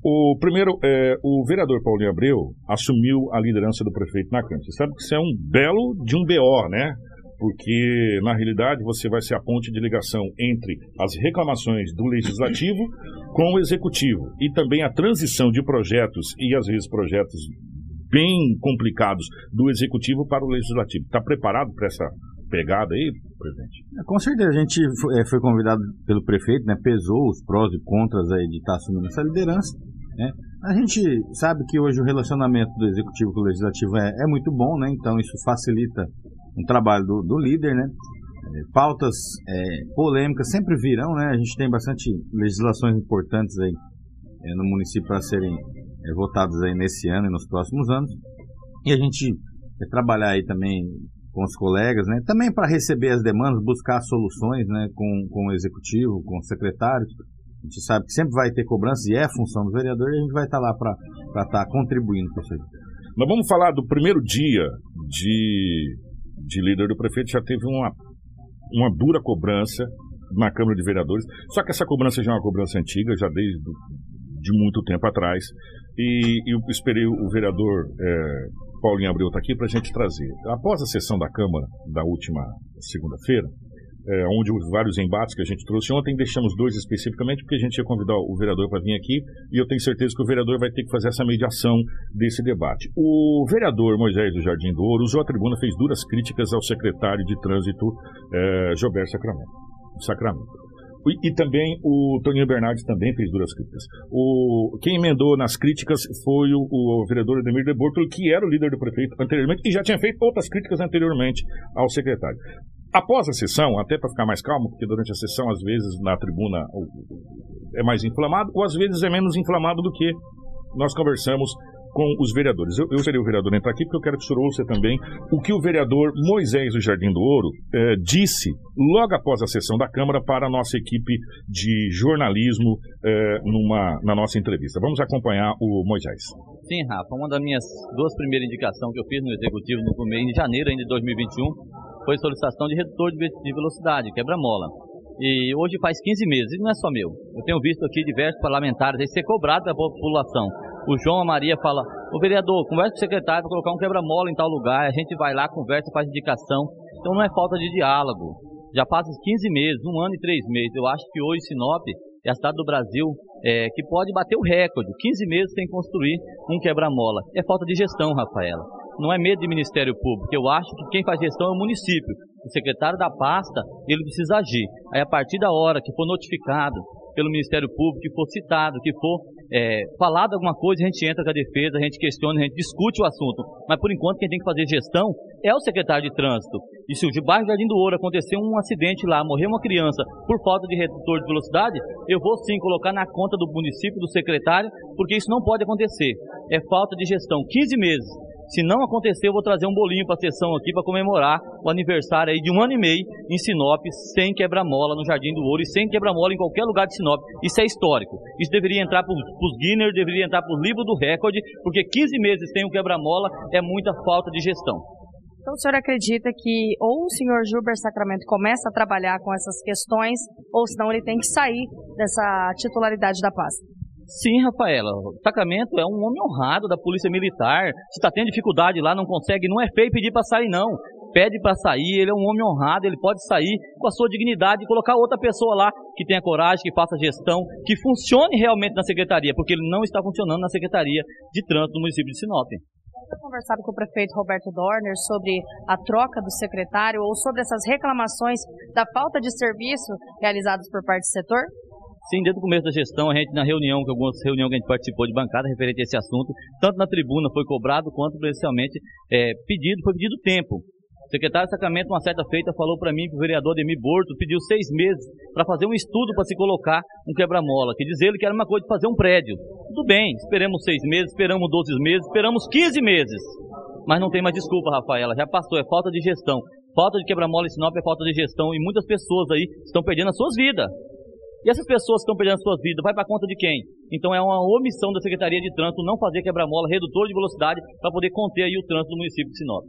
Speaker 2: o primeiro, é, o vereador Paulinho Abreu assumiu a liderança do prefeito na Câmara. Você sabe que isso é um belo de um BO, né? Porque na realidade você vai ser a ponte de ligação entre as reclamações do legislativo com o executivo e também a transição de projetos e às vezes projetos bem complicados do executivo para o legislativo. Está preparado para essa pegada aí, presidente?
Speaker 6: É, com certeza, a gente foi, é, foi convidado pelo prefeito, né, pesou os prós e contras aí de estar assumindo essa liderança. Né? A gente sabe que hoje o relacionamento do executivo com o legislativo é, é muito bom, né? então isso facilita um trabalho do, do líder, né? É, pautas é, polêmicas sempre virão, né? A gente tem bastante legislações importantes aí é, no município para serem é, votadas aí nesse ano e nos próximos anos. E a gente vai trabalhar aí também com os colegas, né? Também para receber as demandas, buscar soluções, né? Com, com o executivo, com os secretários. A gente sabe que sempre vai ter cobranças e é função do vereador e a gente vai estar lá para estar tá contribuindo com isso aí.
Speaker 2: Nós vamos falar do primeiro dia de de líder do prefeito já teve uma, uma dura cobrança na Câmara de Vereadores. Só que essa cobrança já é uma cobrança antiga, já desde de muito tempo atrás. E, e eu esperei o vereador é, Paulinho Abreu estar tá aqui para a gente trazer. Após a sessão da Câmara da última segunda-feira, é, onde houve vários embates que a gente trouxe ontem, deixamos dois especificamente, porque a gente ia convidar o vereador para vir aqui, e eu tenho certeza que o vereador vai ter que fazer essa mediação desse debate. O vereador Moisés do Jardim do Ouro usou a tribuna, fez duras críticas ao secretário de trânsito, é, Gilberto Sacramento. Sacramento. E, e, também o Toninho Bernardes também fez duras críticas. O, quem emendou nas críticas foi o, o vereador Ademir de Bortolo, que era o líder do prefeito anteriormente e já tinha feito outras críticas anteriormente ao secretário. Após a sessão, até para ficar mais calmo, porque durante a sessão, às vezes, na tribuna é mais inflamado, ou às vezes é menos inflamado do que nós conversamos com os vereadores. Eu, eu seria o vereador entrar aqui, porque eu quero que o senhor ouça também o que o vereador Moisés do Jardim do Ouro eh, disse logo após a sessão da Câmara para a nossa equipe de jornalismo eh, numa, na nossa entrevista. Vamos acompanhar o Moisés.
Speaker 7: Sim, Rafa, uma das minhas duas primeiras indicações que eu fiz no Executivo no mês de janeiro ainda de 2021 foi solicitação de redutor de velocidade, quebra-mola. E hoje faz 15 meses, e não é só meu. Eu tenho visto aqui diversos parlamentares aí ser cobrado da população. O João a Maria fala, o vereador, conversa com o secretário para colocar um quebra-mola em tal lugar, a gente vai lá, conversa, faz indicação. Então não é falta de diálogo. Já passa 15 meses, um ano e três meses. Eu acho que hoje Sinop é a cidade do Brasil é, que pode bater o recorde. 15 meses sem construir um quebra-mola. É falta de gestão, Rafaela. Não é medo de Ministério Público. Eu acho que quem faz gestão é o município. O secretário da pasta, ele precisa agir. Aí, a partir da hora que for notificado pelo Ministério Público, que for citado, que for é, falado alguma coisa, a gente entra com a defesa, a gente questiona, a gente discute o assunto. Mas por enquanto quem tem que fazer gestão é o secretário de trânsito. E se o debaixo do Jardim do Ouro acontecer um acidente lá, morrer uma criança por falta de redutor de velocidade, eu vou sim colocar na conta do município, do secretário, porque isso não pode acontecer. É falta de gestão. 15 meses se não acontecer, eu vou trazer um bolinho para a sessão aqui para comemorar o aniversário aí de um ano e meio em Sinop, sem quebra-mola no Jardim do Ouro e sem quebra-mola em qualquer lugar de Sinop. Isso é histórico. Isso deveria entrar para os Guinness, deveria entrar para o livro do recorde, porque 15 meses sem o quebra-mola é muita falta de gestão.
Speaker 8: Então o senhor acredita que ou o senhor Gilbert Sacramento começa a trabalhar com essas questões, ou senão ele tem que sair dessa titularidade da pasta?
Speaker 7: Sim, Rafaela. Sacramento é um homem honrado da Polícia Militar. Se está tendo dificuldade lá, não consegue, não é feio pedir para sair, não. Pede para sair, ele é um homem honrado, ele pode sair com a sua dignidade e colocar outra pessoa lá que tenha coragem, que faça gestão, que funcione realmente na secretaria, porque ele não está funcionando na Secretaria de Trânsito do município de Sinop.
Speaker 8: Conversado com o prefeito Roberto Dorner sobre a troca do secretário ou sobre essas reclamações da falta de serviço realizados por parte do setor?
Speaker 7: Sim, desde o começo da gestão, a gente na reunião, que algumas reuniões que a gente participou de bancada referente a esse assunto, tanto na tribuna foi cobrado, quanto presencialmente é, pedido, foi pedido tempo. O secretário de Sacramento, uma certa feita, falou para mim que o vereador Demi Borto pediu seis meses para fazer um estudo para se colocar um quebra-mola, que diz ele que era uma coisa de fazer um prédio. Tudo bem, esperamos seis meses, esperamos doze meses, esperamos quinze meses. Mas não tem mais desculpa, Rafaela, já passou, é falta de gestão. Falta de quebra-mola em Sinop é falta de gestão e muitas pessoas aí estão perdendo as suas vidas. E essas pessoas que estão perdendo suas vidas, vai para conta de quem? Então é uma omissão da Secretaria de Trânsito não fazer quebra-mola, redutor de velocidade, para poder conter aí o trânsito do município de Sinop.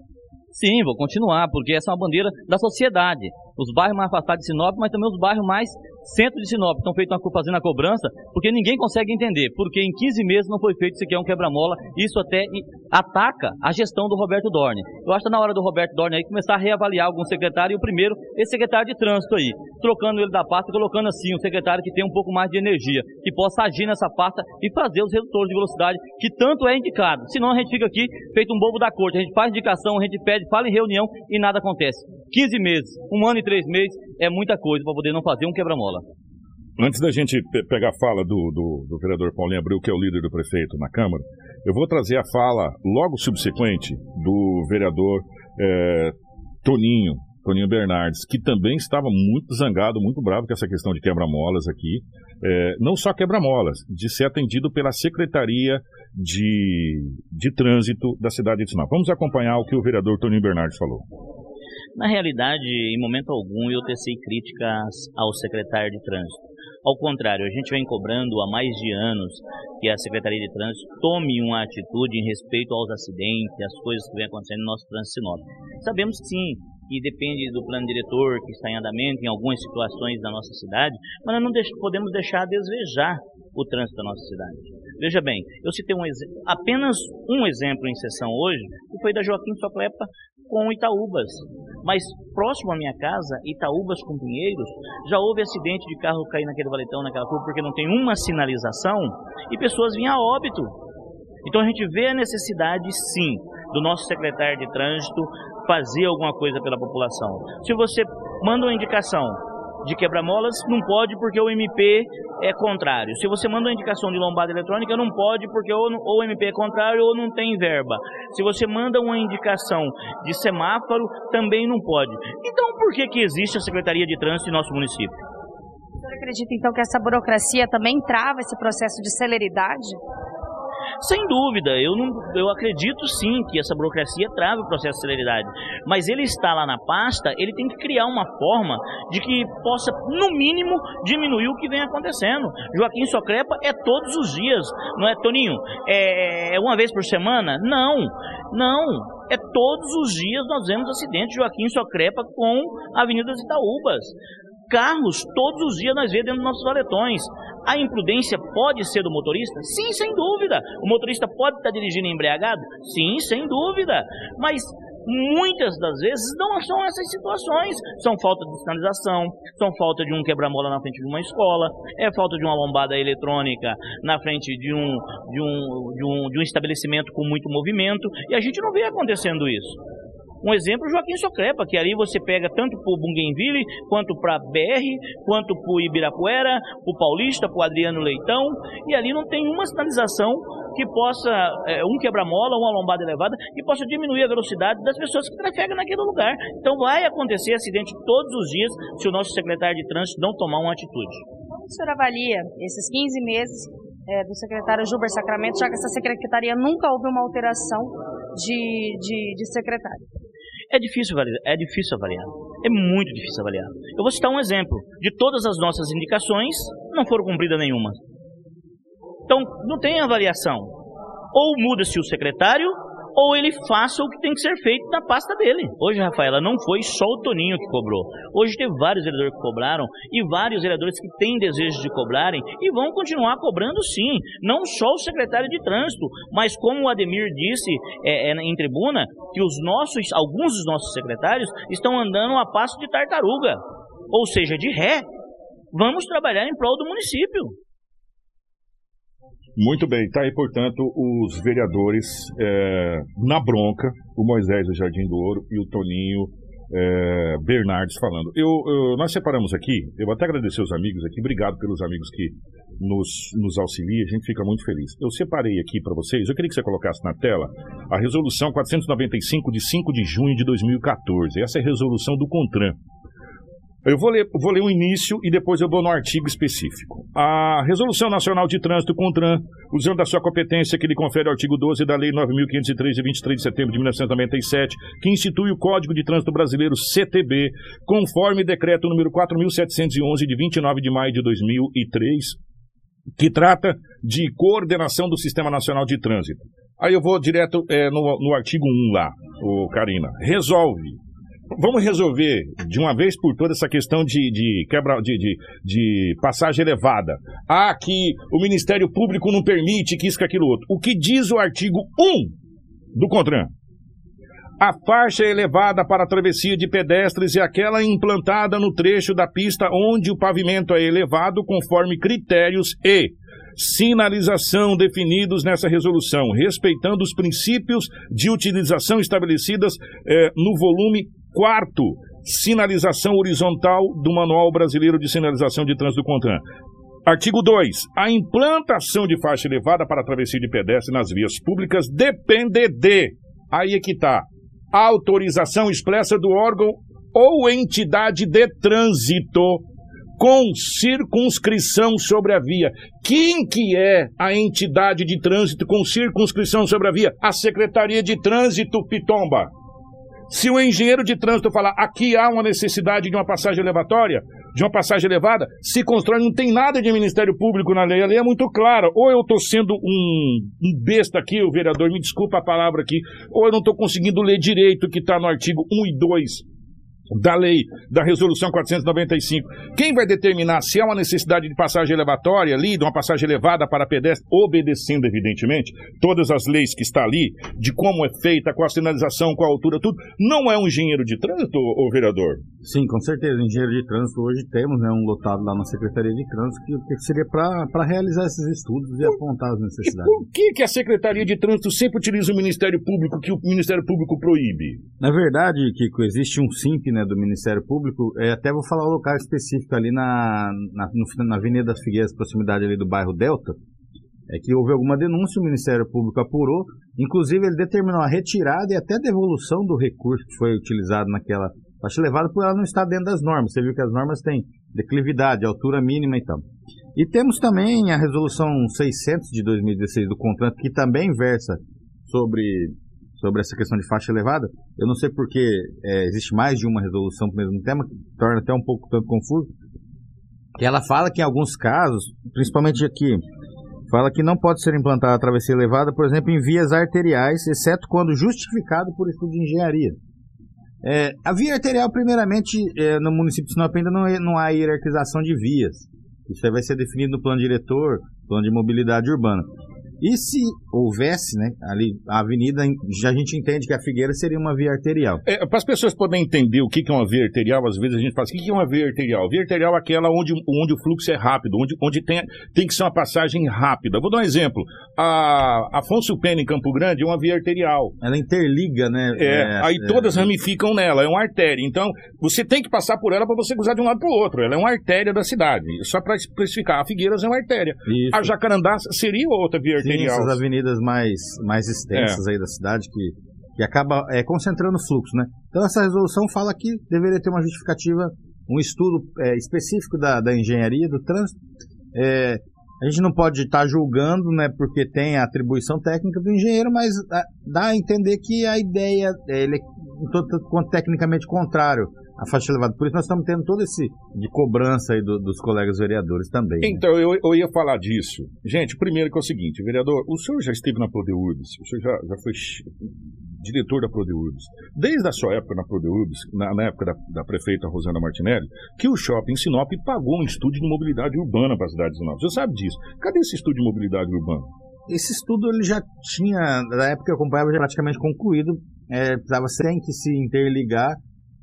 Speaker 7: Sim, vou continuar, porque essa é uma bandeira da sociedade. Os bairros mais afastados de Sinop, mas também os bairros mais centro de Sinop estão feito fazendo a cobrança, porque ninguém consegue entender, porque em 15 meses não foi feito sequer um quebra-mola, isso até ataca a gestão do Roberto Dorne. Eu acho que está na hora do Roberto Dorne aí começar a reavaliar algum secretário, e o primeiro, esse secretário de trânsito aí, trocando ele da pasta colocando assim um secretário que tem um pouco mais de energia, que possa agir nessa pasta e fazer os redutores de velocidade que tanto é indicado. Senão a gente fica aqui feito um bobo da corte, a gente faz indicação, a gente pede, fala em reunião e nada acontece. 15 meses, um ano e três meses é muita coisa para poder não fazer um quebra-mola.
Speaker 2: Antes da gente pe pegar a fala do, do, do, vereador Paulinho Abreu, que é o líder do prefeito na Câmara, eu vou trazer a fala logo subsequente do vereador é, Toninho, Toninho Bernardes, que também estava muito zangado, muito bravo com essa questão de quebra-molas aqui. É, não só quebra-molas, de ser atendido pela Secretaria de, de Trânsito da cidade de Sinop. Vamos acompanhar o que o vereador Toninho Bernardes falou.
Speaker 9: Na realidade, em momento algum, eu tecei críticas ao secretário de Trânsito. Ao contrário, a gente vem cobrando há mais de anos que a Secretaria de Trânsito tome uma atitude em respeito aos acidentes, às coisas que vem acontecendo no nosso trânsito Sinop. Sabemos sim que depende do plano diretor que está em andamento em algumas situações da nossa cidade, mas nós não deix podemos deixar de desejar o trânsito da nossa cidade. Veja bem, eu citei um apenas um exemplo em sessão hoje, que foi da Joaquim Soclepa com Itaúbas. Mas próximo à minha casa, Itaúbas com Pinheiros, já houve acidente de carro cair naquele valetão, naquela curva, porque não tem uma sinalização e pessoas vinham a óbito. Então a gente vê a necessidade, sim, do nosso secretário de trânsito fazer alguma coisa pela população. Se você manda uma indicação de quebra-molas, não pode porque o MP é contrário. Se você manda uma indicação de lombada eletrônica, não pode porque ou, ou o MP é contrário ou não tem verba. Se você manda uma indicação de semáforo, também não pode. Então, por que, que existe a Secretaria de Trânsito em nosso município?
Speaker 8: Você acredita, então, que essa burocracia também trava esse processo de celeridade?
Speaker 9: Sem dúvida, eu, não, eu acredito sim que essa burocracia trave o processo de celeridade. Mas ele está lá na pasta, ele tem que criar uma forma de que possa, no mínimo, diminuir o que vem acontecendo. Joaquim Socrepa é todos os dias, não é, Toninho? É, é uma vez por semana? Não, não. É todos os dias nós vemos acidente de Joaquim Socrepa com Avenida Itaúbas carros, todos os dias nós vemos dentro dos nossos valetões. A imprudência pode ser do motorista? Sim, sem dúvida. O motorista pode estar dirigindo embriagado? Sim, sem dúvida. Mas muitas das vezes não são essas situações. São falta de sinalização, são falta de um quebra-mola na frente de uma escola, é falta de uma lombada eletrônica na frente de um, de um, de um, de um estabelecimento com muito movimento, e a gente não vê acontecendo isso. Um exemplo, Joaquim Socrepa, que ali você pega tanto o Bunguenville, quanto para BR, quanto o Ibirapuera, o Paulista, o Adriano Leitão, e ali não tem uma sinalização que possa, é, um quebra-mola, uma lombada elevada, que possa diminuir a velocidade das pessoas que trafegam naquele lugar. Então vai acontecer acidente todos os dias se o nosso secretário de trânsito não tomar uma atitude.
Speaker 8: Como o senhor avalia esses 15 meses é, do secretário Gilber Sacramento, já que essa secretaria nunca houve uma alteração de, de, de secretário?
Speaker 9: É difícil avaliar, é difícil avaliar. É muito difícil avaliar. Eu vou citar um exemplo. De todas as nossas indicações, não foram cumpridas nenhuma. Então, não tem avaliação. Ou muda-se o secretário, ou ele faça o que tem que ser feito na pasta dele. Hoje, Rafaela, não foi só o Toninho que cobrou. Hoje teve vários vereadores que cobraram e vários vereadores que têm desejo de cobrarem e vão continuar cobrando sim. Não só o secretário de trânsito, mas como o Ademir disse é, é, em tribuna, que os nossos, alguns dos nossos secretários estão andando a passo de tartaruga, ou seja, de ré. Vamos trabalhar em prol do município.
Speaker 2: Muito bem, está aí, portanto, os vereadores é, na bronca, o Moisés do Jardim do Ouro e o Toninho é, Bernardes falando. Eu, eu, nós separamos aqui, eu vou até agradecer os amigos aqui, obrigado pelos amigos que nos, nos auxiliam, a gente fica muito feliz. Eu separei aqui para vocês, eu queria que você colocasse na tela a resolução 495 de 5 de junho de 2014. Essa é a resolução do CONTRAN. Eu vou ler, vou ler o início e depois eu vou no artigo específico. A Resolução Nacional de Trânsito CONTRAN, usando da sua competência que lhe confere o artigo 12 da Lei 9.503, de 23 de setembro de 1997, que institui o Código de Trânsito Brasileiro CTB, conforme decreto número 4.711, de 29 de maio de 2003, que trata de coordenação do Sistema Nacional de Trânsito. Aí eu vou direto é, no, no artigo 1 lá, o Karina. Resolve vamos resolver de uma vez por todas essa questão de, de quebra de, de, de, passagem elevada. Ah, que o Ministério Público não permite que isso, que aquilo outro. O que diz o artigo 1 do CONTRAN? A faixa elevada para a travessia de pedestres é aquela implantada no trecho da pista onde o pavimento é elevado conforme critérios e sinalização definidos nessa resolução, respeitando os princípios de utilização estabelecidas eh, no volume Quarto, sinalização horizontal do Manual Brasileiro de Sinalização de Trânsito CONTRAN. Artigo 2. A implantação de faixa elevada para travessia de pedestre nas vias públicas depende de. Aí é que está. Autorização expressa do órgão ou entidade de trânsito com circunscrição sobre a via. Quem que é a entidade de trânsito com circunscrição sobre a via? A Secretaria de Trânsito Pitomba. Se o engenheiro de trânsito falar aqui há uma necessidade de uma passagem elevatória, de uma passagem elevada, se constrói, não tem nada de Ministério Público na lei. A lei é muito clara. Ou eu estou sendo um, um, besta aqui, o vereador, me desculpa a palavra aqui, ou eu não estou conseguindo ler direito o que está no artigo 1 e 2 da lei, da resolução 495. Quem vai determinar se há uma necessidade de passagem elevatória ali, de uma passagem elevada para pedestre, obedecendo, evidentemente, todas as leis que está ali, de como é feita, com a sinalização, com a altura, tudo, não é um engenheiro de trânsito, o vereador?
Speaker 6: Sim, com certeza. Engenheiro de trânsito, hoje temos né, um lotado lá na Secretaria de Trânsito que, que seria para realizar esses estudos e apontar as necessidades.
Speaker 2: E por que, que a Secretaria de Trânsito sempre utiliza o Ministério Público que o Ministério Público proíbe?
Speaker 6: Na verdade, Kiko, existe um SIMP né, do Ministério Público, é, até vou falar o local específico ali na, na, no, na Avenida das Figueiras, proximidade ali do bairro Delta, é que houve alguma denúncia, o Ministério Público apurou, inclusive ele determinou a retirada e até devolução do recurso que foi utilizado naquela faixa elevada por ela não estar dentro das normas. Você viu que as normas têm declividade, altura mínima e tal. E temos também a resolução 600 de 2016 do contrato, que também versa sobre sobre essa questão de faixa elevada. Eu não sei porque é, existe mais de uma resolução para o mesmo tema, que torna até um pouco tanto confuso. E ela fala que em alguns casos, principalmente aqui, fala que não pode ser implantada a travessia elevada, por exemplo, em vias arteriais, exceto quando justificado por estudo de engenharia. É, a via arterial, primeiramente, é, no município de Sinop ainda não, é, não há hierarquização de vias. Isso vai ser definido no plano diretor, plano de mobilidade urbana. E se houvesse, né, ali a avenida, já a gente entende que a Figueira seria uma via arterial.
Speaker 2: É, para as pessoas poderem entender o que é uma via arterial, às vezes a gente fala assim, o que é uma via arterial? Via arterial é aquela onde, onde o fluxo é rápido, onde, onde tem, tem que ser uma passagem rápida. Vou dar um exemplo. A Afonso Pena, em Campo Grande, é uma via arterial.
Speaker 6: Ela interliga, né?
Speaker 2: É, aí
Speaker 6: é,
Speaker 2: todas ramificam nela, é uma artéria. Então, você tem que passar por ela para você cruzar de um lado para o outro. Ela é uma artéria da cidade. Só para especificar, a Figueiras é uma artéria.
Speaker 6: Isso.
Speaker 2: A Jacarandá seria outra via
Speaker 6: Sim,
Speaker 2: arterial.
Speaker 6: essas avenidas mais, mais extensas
Speaker 2: É.
Speaker 6: aí da cidade que, que acaba é, concentrando o fluxo, né? Então essa resolução fala que deveria ter uma justificativa, um estudo é, específico da, da engenharia, do trânsito. É, a gente não pode estar julgando, né, porque tem a atribuição técnica do engenheiro, mas dá a entender que a ideia é, ele é um tanto quanto tecnicamente contrário à faixa elevada. Por isso nós estamos tendo todo esse de cobrança aí do- dos colegas vereadores também. né?
Speaker 2: Então, eu, eu ia falar disso. Gente, primeiro que é o seguinte, vereador, o senhor já esteve na Prodeurbis, o senhor já, já foi diretor da Prodeurbis. Desde a sua época na Prodeurbis, na, na época da, da prefeita Rosana Martinelli, que o shopping Sinop pagou um estudo de mobilidade urbana para a cidade de Sinop. Você sabe disso. Cadê esse estudo de mobilidade urbana?
Speaker 6: Esse estudo ele já tinha, na época que eu acompanhava, já praticamente concluído. É, precisava tem que se interligar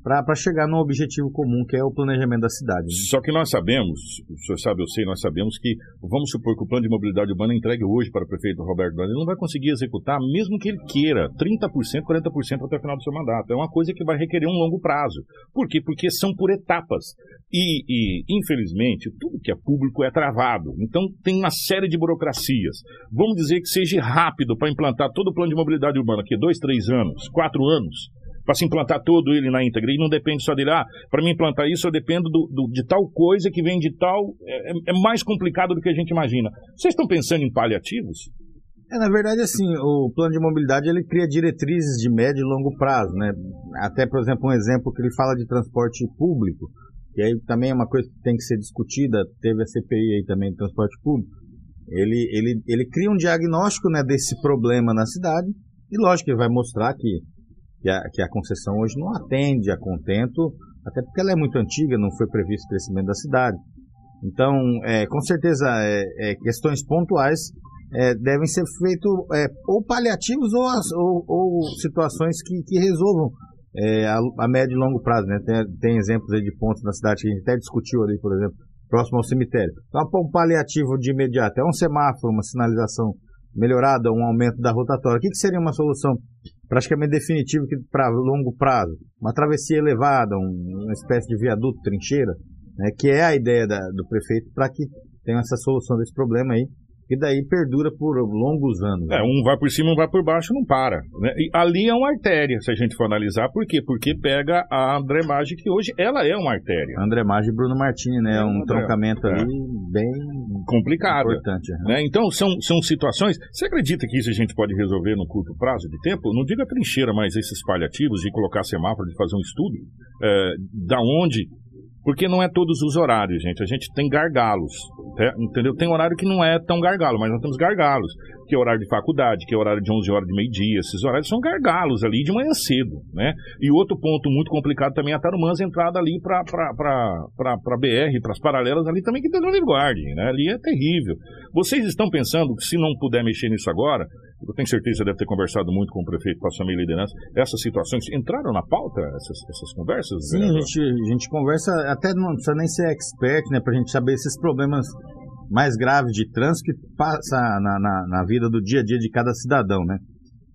Speaker 6: para chegar no objetivo comum, que é o planejamento da cidade. né?
Speaker 2: Só que nós sabemos, o senhor sabe, eu sei, nós sabemos que, vamos supor que o plano de mobilidade urbana é entregue hoje para o prefeito Roberto Dani, ele não vai conseguir executar, mesmo que ele queira, 30%, 40% até o final do seu mandato. É uma coisa que vai requerer um longo prazo. Por quê? Porque são por etapas. E, e, infelizmente, tudo que é público é travado. Então, tem uma série de burocracias. Vamos dizer que seja rápido para implantar todo o plano de mobilidade urbana, que dois, três anos, quatro anos, para se implantar todo ele na íntegra. E não depende só dele, ah, para me implantar isso eu dependo do, do- de tal coisa que vem de tal. É, é- é mais complicado do que a gente imagina. Vocês estão pensando em paliativos?
Speaker 6: É, na verdade, assim, o plano de mobilidade ele cria diretrizes de médio e longo prazo, né? Até, por exemplo, um exemplo que ele fala de transporte público, que aí também é uma coisa que tem que ser discutida, teve a CPI aí também de transporte público. Ele, ele, ele cria um diagnóstico né, desse problema na cidade e, lógico, que ele vai mostrar que, que, a, que a concessão hoje não atende a contento, até porque ela é muito antiga, não foi previsto o crescimento da cidade. Então, é, com certeza, é, é, questões pontuais é, devem ser feitos é, ou paliativos ou, as- ou- ou situações que, que resolvam é, a, a médio e longo prazo. Né? Tem, tem exemplos de pontos na cidade que a gente até discutiu ali, por exemplo, próximo ao cemitério. Então, um paliativo de imediato é um semáforo, uma sinalização melhorada, um aumento da rotatória. O que, que seria uma solução praticamente definitiva para longo prazo? Uma travessia elevada, um- uma espécie de viaduto, trincheira, né, que é a ideia da- do prefeito para que tenha essa solução desse problema aí, e daí perdura por longos anos.
Speaker 2: É, um vai por cima, um vai por baixo, não para. né? E ali é uma artéria, se a gente for analisar. Por quê? Porque pega a André Maggi, que hoje ela é uma artéria.
Speaker 6: André Maggi e Bruno Martini, né?
Speaker 2: É,
Speaker 6: um
Speaker 2: André,
Speaker 6: troncamento
Speaker 2: é.
Speaker 6: ali bem
Speaker 2: Complicado.
Speaker 6: importante.
Speaker 2: né? Então, são, são situações. Você acredita que isso a gente pode resolver no curto prazo de tempo? Não diga trincheira, mas esses paliativos de colocar semáforo, de fazer um estudo. é, da onde. Porque não é todos os horários, gente. A gente tem gargalos. né? Entendeu? Tem horário que não é tão gargalo, mas nós temos gargalos. Que é horário de faculdade, que é horário de 11 horas de meio-dia. Esses horários são gargalos ali de manhã cedo, né? E outro ponto muito complicado também é a Tarumãs entrada ali para a BR, para as paralelas ali também que tem no Guardi, né? Ali é terrível. Vocês estão pensando que se não puder mexer nisso agora, eu tenho certeza que você deve ter conversado muito com o prefeito, passou a minha liderança, essas situações entraram na pauta, essas, essas conversas?
Speaker 6: Sim, a gente, a gente conversa, até não precisa nem ser expert, né, pra gente saber esses problemas mais graves de trânsito que passa na, na, na vida do dia a dia de cada cidadão, né.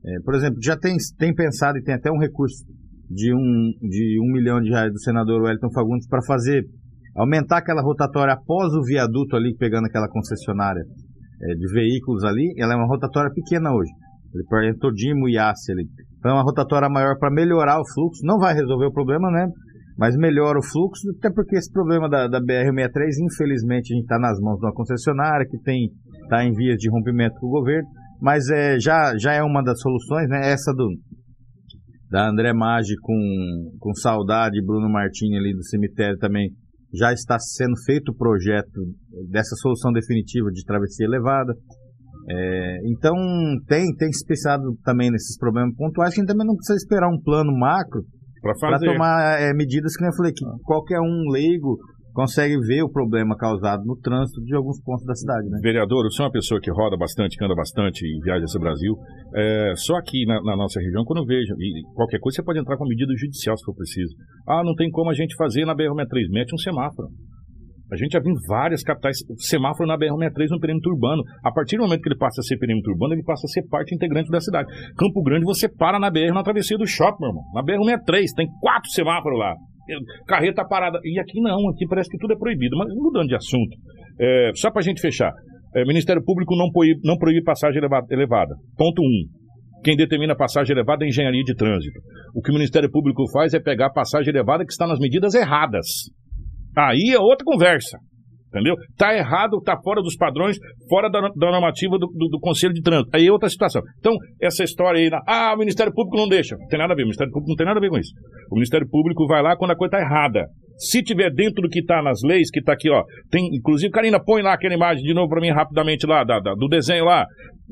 Speaker 6: É, por exemplo, já tem, tem pensado e tem até um recurso de um, de um milhão de reais do senador Wellington Fagundes para fazer, aumentar aquela rotatória após o viaduto ali, pegando aquela concessionária é, de veículos ali, ela é uma rotatória pequena hoje. Ele para Todimo e Yace ali. Então é uma rotatória maior para melhorar o fluxo. Não vai resolver o problema, né? Mas melhora o fluxo, até porque esse problema da, da BR-63, infelizmente, a gente está nas mãos de uma concessionária que tem está em vias de rompimento com o governo. Mas é, já, já é uma das soluções, né? Essa do da André Maggi com, com Saudade Bruno Martini ali do cemitério também já está sendo feito o projeto dessa solução definitiva de travessia elevada. É, então tem, tem se pensado também nesses problemas pontuais que a gente também não precisa esperar um plano macro
Speaker 2: Para
Speaker 6: tomar é, medidas que nem eu falei, que qualquer um leigo consegue ver o problema causado no trânsito de alguns pontos da cidade, né?
Speaker 2: Vereador, você é uma pessoa que roda bastante, que anda bastante e viaja esse Brasil. É, só aqui na, na, nossa região, quando eu vejo, e qualquer coisa, você pode entrar com medida judicial se for preciso. Ah, não tem como a gente fazer na BR-63, mete um semáforo. A gente já viu em várias capitais semáforo na BR-63 no perímetro urbano. A partir do momento que ele passa a ser perímetro urbano, ele passa a ser parte integrante da cidade. Campo Grande, você para na BR, na travessia do shopping, meu irmão. Na BR-63, tem quatro semáforos lá. Carreta parada. E aqui não, aqui parece que tudo é proibido. Mas mudando de assunto, é, só para a gente fechar. É, Ministério Público não proíbe, não proíbe passagem elevada. Ponto 1. Um. Quem determina passagem elevada é a engenharia de trânsito. O que o Ministério Público faz é pegar a passagem elevada que está nas medidas erradas. Aí é outra conversa. Entendeu? Tá errado, tá fora dos padrões, fora da, da normativa do, do, do, Conselho de Trânsito. Aí é outra situação. Então, essa história aí, ah, o Ministério Público não deixa. Não tem nada a ver, o Ministério Público não tem nada a ver com isso. O Ministério Público vai lá quando a coisa tá errada. Se tiver dentro do que está nas leis, que está aqui, ó, tem, inclusive, Karina, põe lá aquela imagem de novo para mim rapidamente lá, da, da, do desenho lá.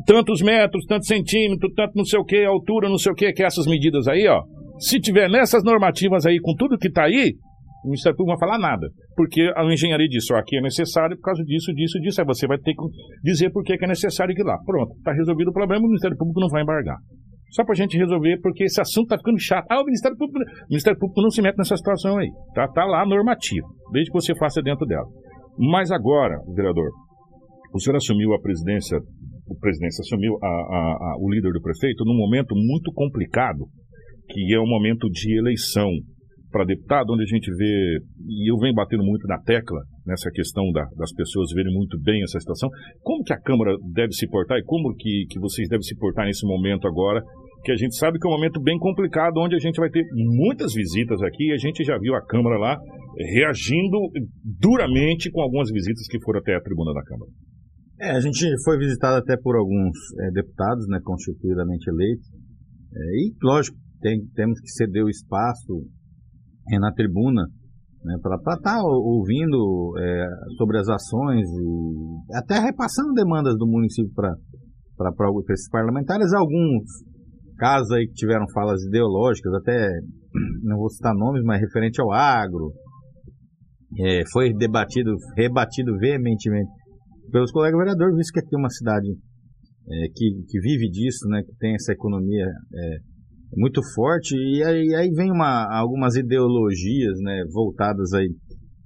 Speaker 2: Tantos metros, tantos centímetros, tanto não sei o que, altura, não sei o que, que é essas medidas aí, ó. Se tiver nessas normativas aí, com tudo que está aí, o Ministério Público não vai falar nada, porque a engenharia disse, ó, aqui é necessário por causa disso, disso, disso, aí você vai ter que dizer por que é necessário aquilo lá. Pronto, está resolvido o problema, o Ministério Público não vai embargar. Só para a gente resolver, porque esse assunto está ficando chato. Ah, o Ministério Público, o Ministério Público não se mete nessa situação aí. Tá, tá lá normativo, desde que você faça dentro dela. Mas agora, vereador, o senhor assumiu a presidência, o presidente assumiu a, a, a, o líder do prefeito num momento muito complicado, que é o momento de eleição para deputado, onde a gente vê, e eu venho batendo muito na tecla nessa questão da, das pessoas verem muito bem essa situação, como que a Câmara deve se portar e como que, que vocês devem se portar nesse momento agora, que a gente sabe que é um momento bem complicado, onde a gente vai ter muitas visitas aqui, e a gente já viu a Câmara lá reagindo duramente com algumas visitas que foram até a tribuna da Câmara.
Speaker 6: É, a gente foi visitado até por alguns é, deputados, né, constituidamente eleitos, é, e lógico, tem, temos que ceder o espaço na tribuna né, para estar tá ouvindo é, sobre as ações e até repassando demandas do município para esses parlamentares. Alguns casos aí que tiveram falas ideológicas, até não vou citar nomes, mas referente ao agro, é, foi debatido, rebatido veementemente pelos colegas vereadores, visto que aqui é uma cidade é, que, que vive disso, né, que tem essa economia é, muito forte e aí, aí vem uma, algumas ideologias né, voltadas aí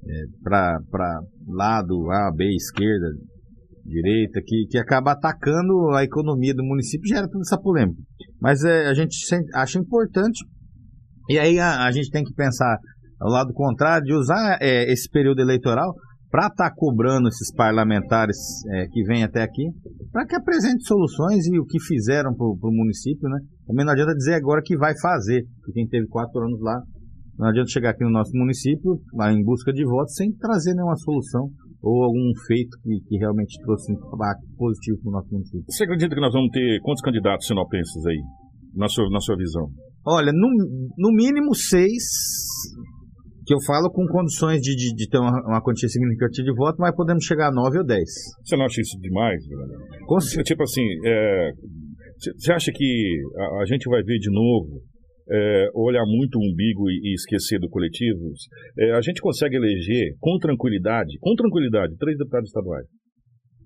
Speaker 6: é, para lado A, B, esquerda, direita, que, que acaba atacando a economia do município gera toda essa polêmica. Mas é, a gente acha importante e aí a, a gente tem que pensar ao lado contrário de usar é, esse período eleitoral para estar tá cobrando esses parlamentares é, que vêm até aqui, para que apresente soluções e o que fizeram para o município, né? Também não adianta dizer agora que vai fazer, porque quem teve quatro anos lá, não adianta chegar aqui no nosso município, lá em busca de votos, sem trazer nenhuma solução ou algum feito que, que realmente trouxe um impacto positivo para o nosso município.
Speaker 2: Você acredita que nós vamos ter quantos candidatos sinopenses aí, na sua, na sua visão?
Speaker 6: Olha, no, no mínimo seis que eu falo com condições de, de, de ter uma, uma, quantia significativa de voto, mas podemos chegar a 9 ou 10.
Speaker 2: Você não acha isso demais, Com... Tipo assim, você é, acha que a, a, gente vai ver de novo é, olhar muito o umbigo e, e esquecer do coletivo? É, a gente consegue eleger com tranquilidade, com tranquilidade, três deputados estaduais.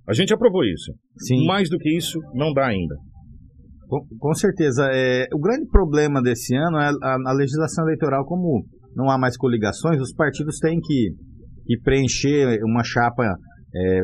Speaker 2: A gente aprovou isso. Sim. Mais do que isso, não dá ainda.
Speaker 6: Com, com certeza. É, o grande problema desse ano é a, a legislação eleitoral como não há mais coligações, os partidos têm que, que preencher uma chapa é,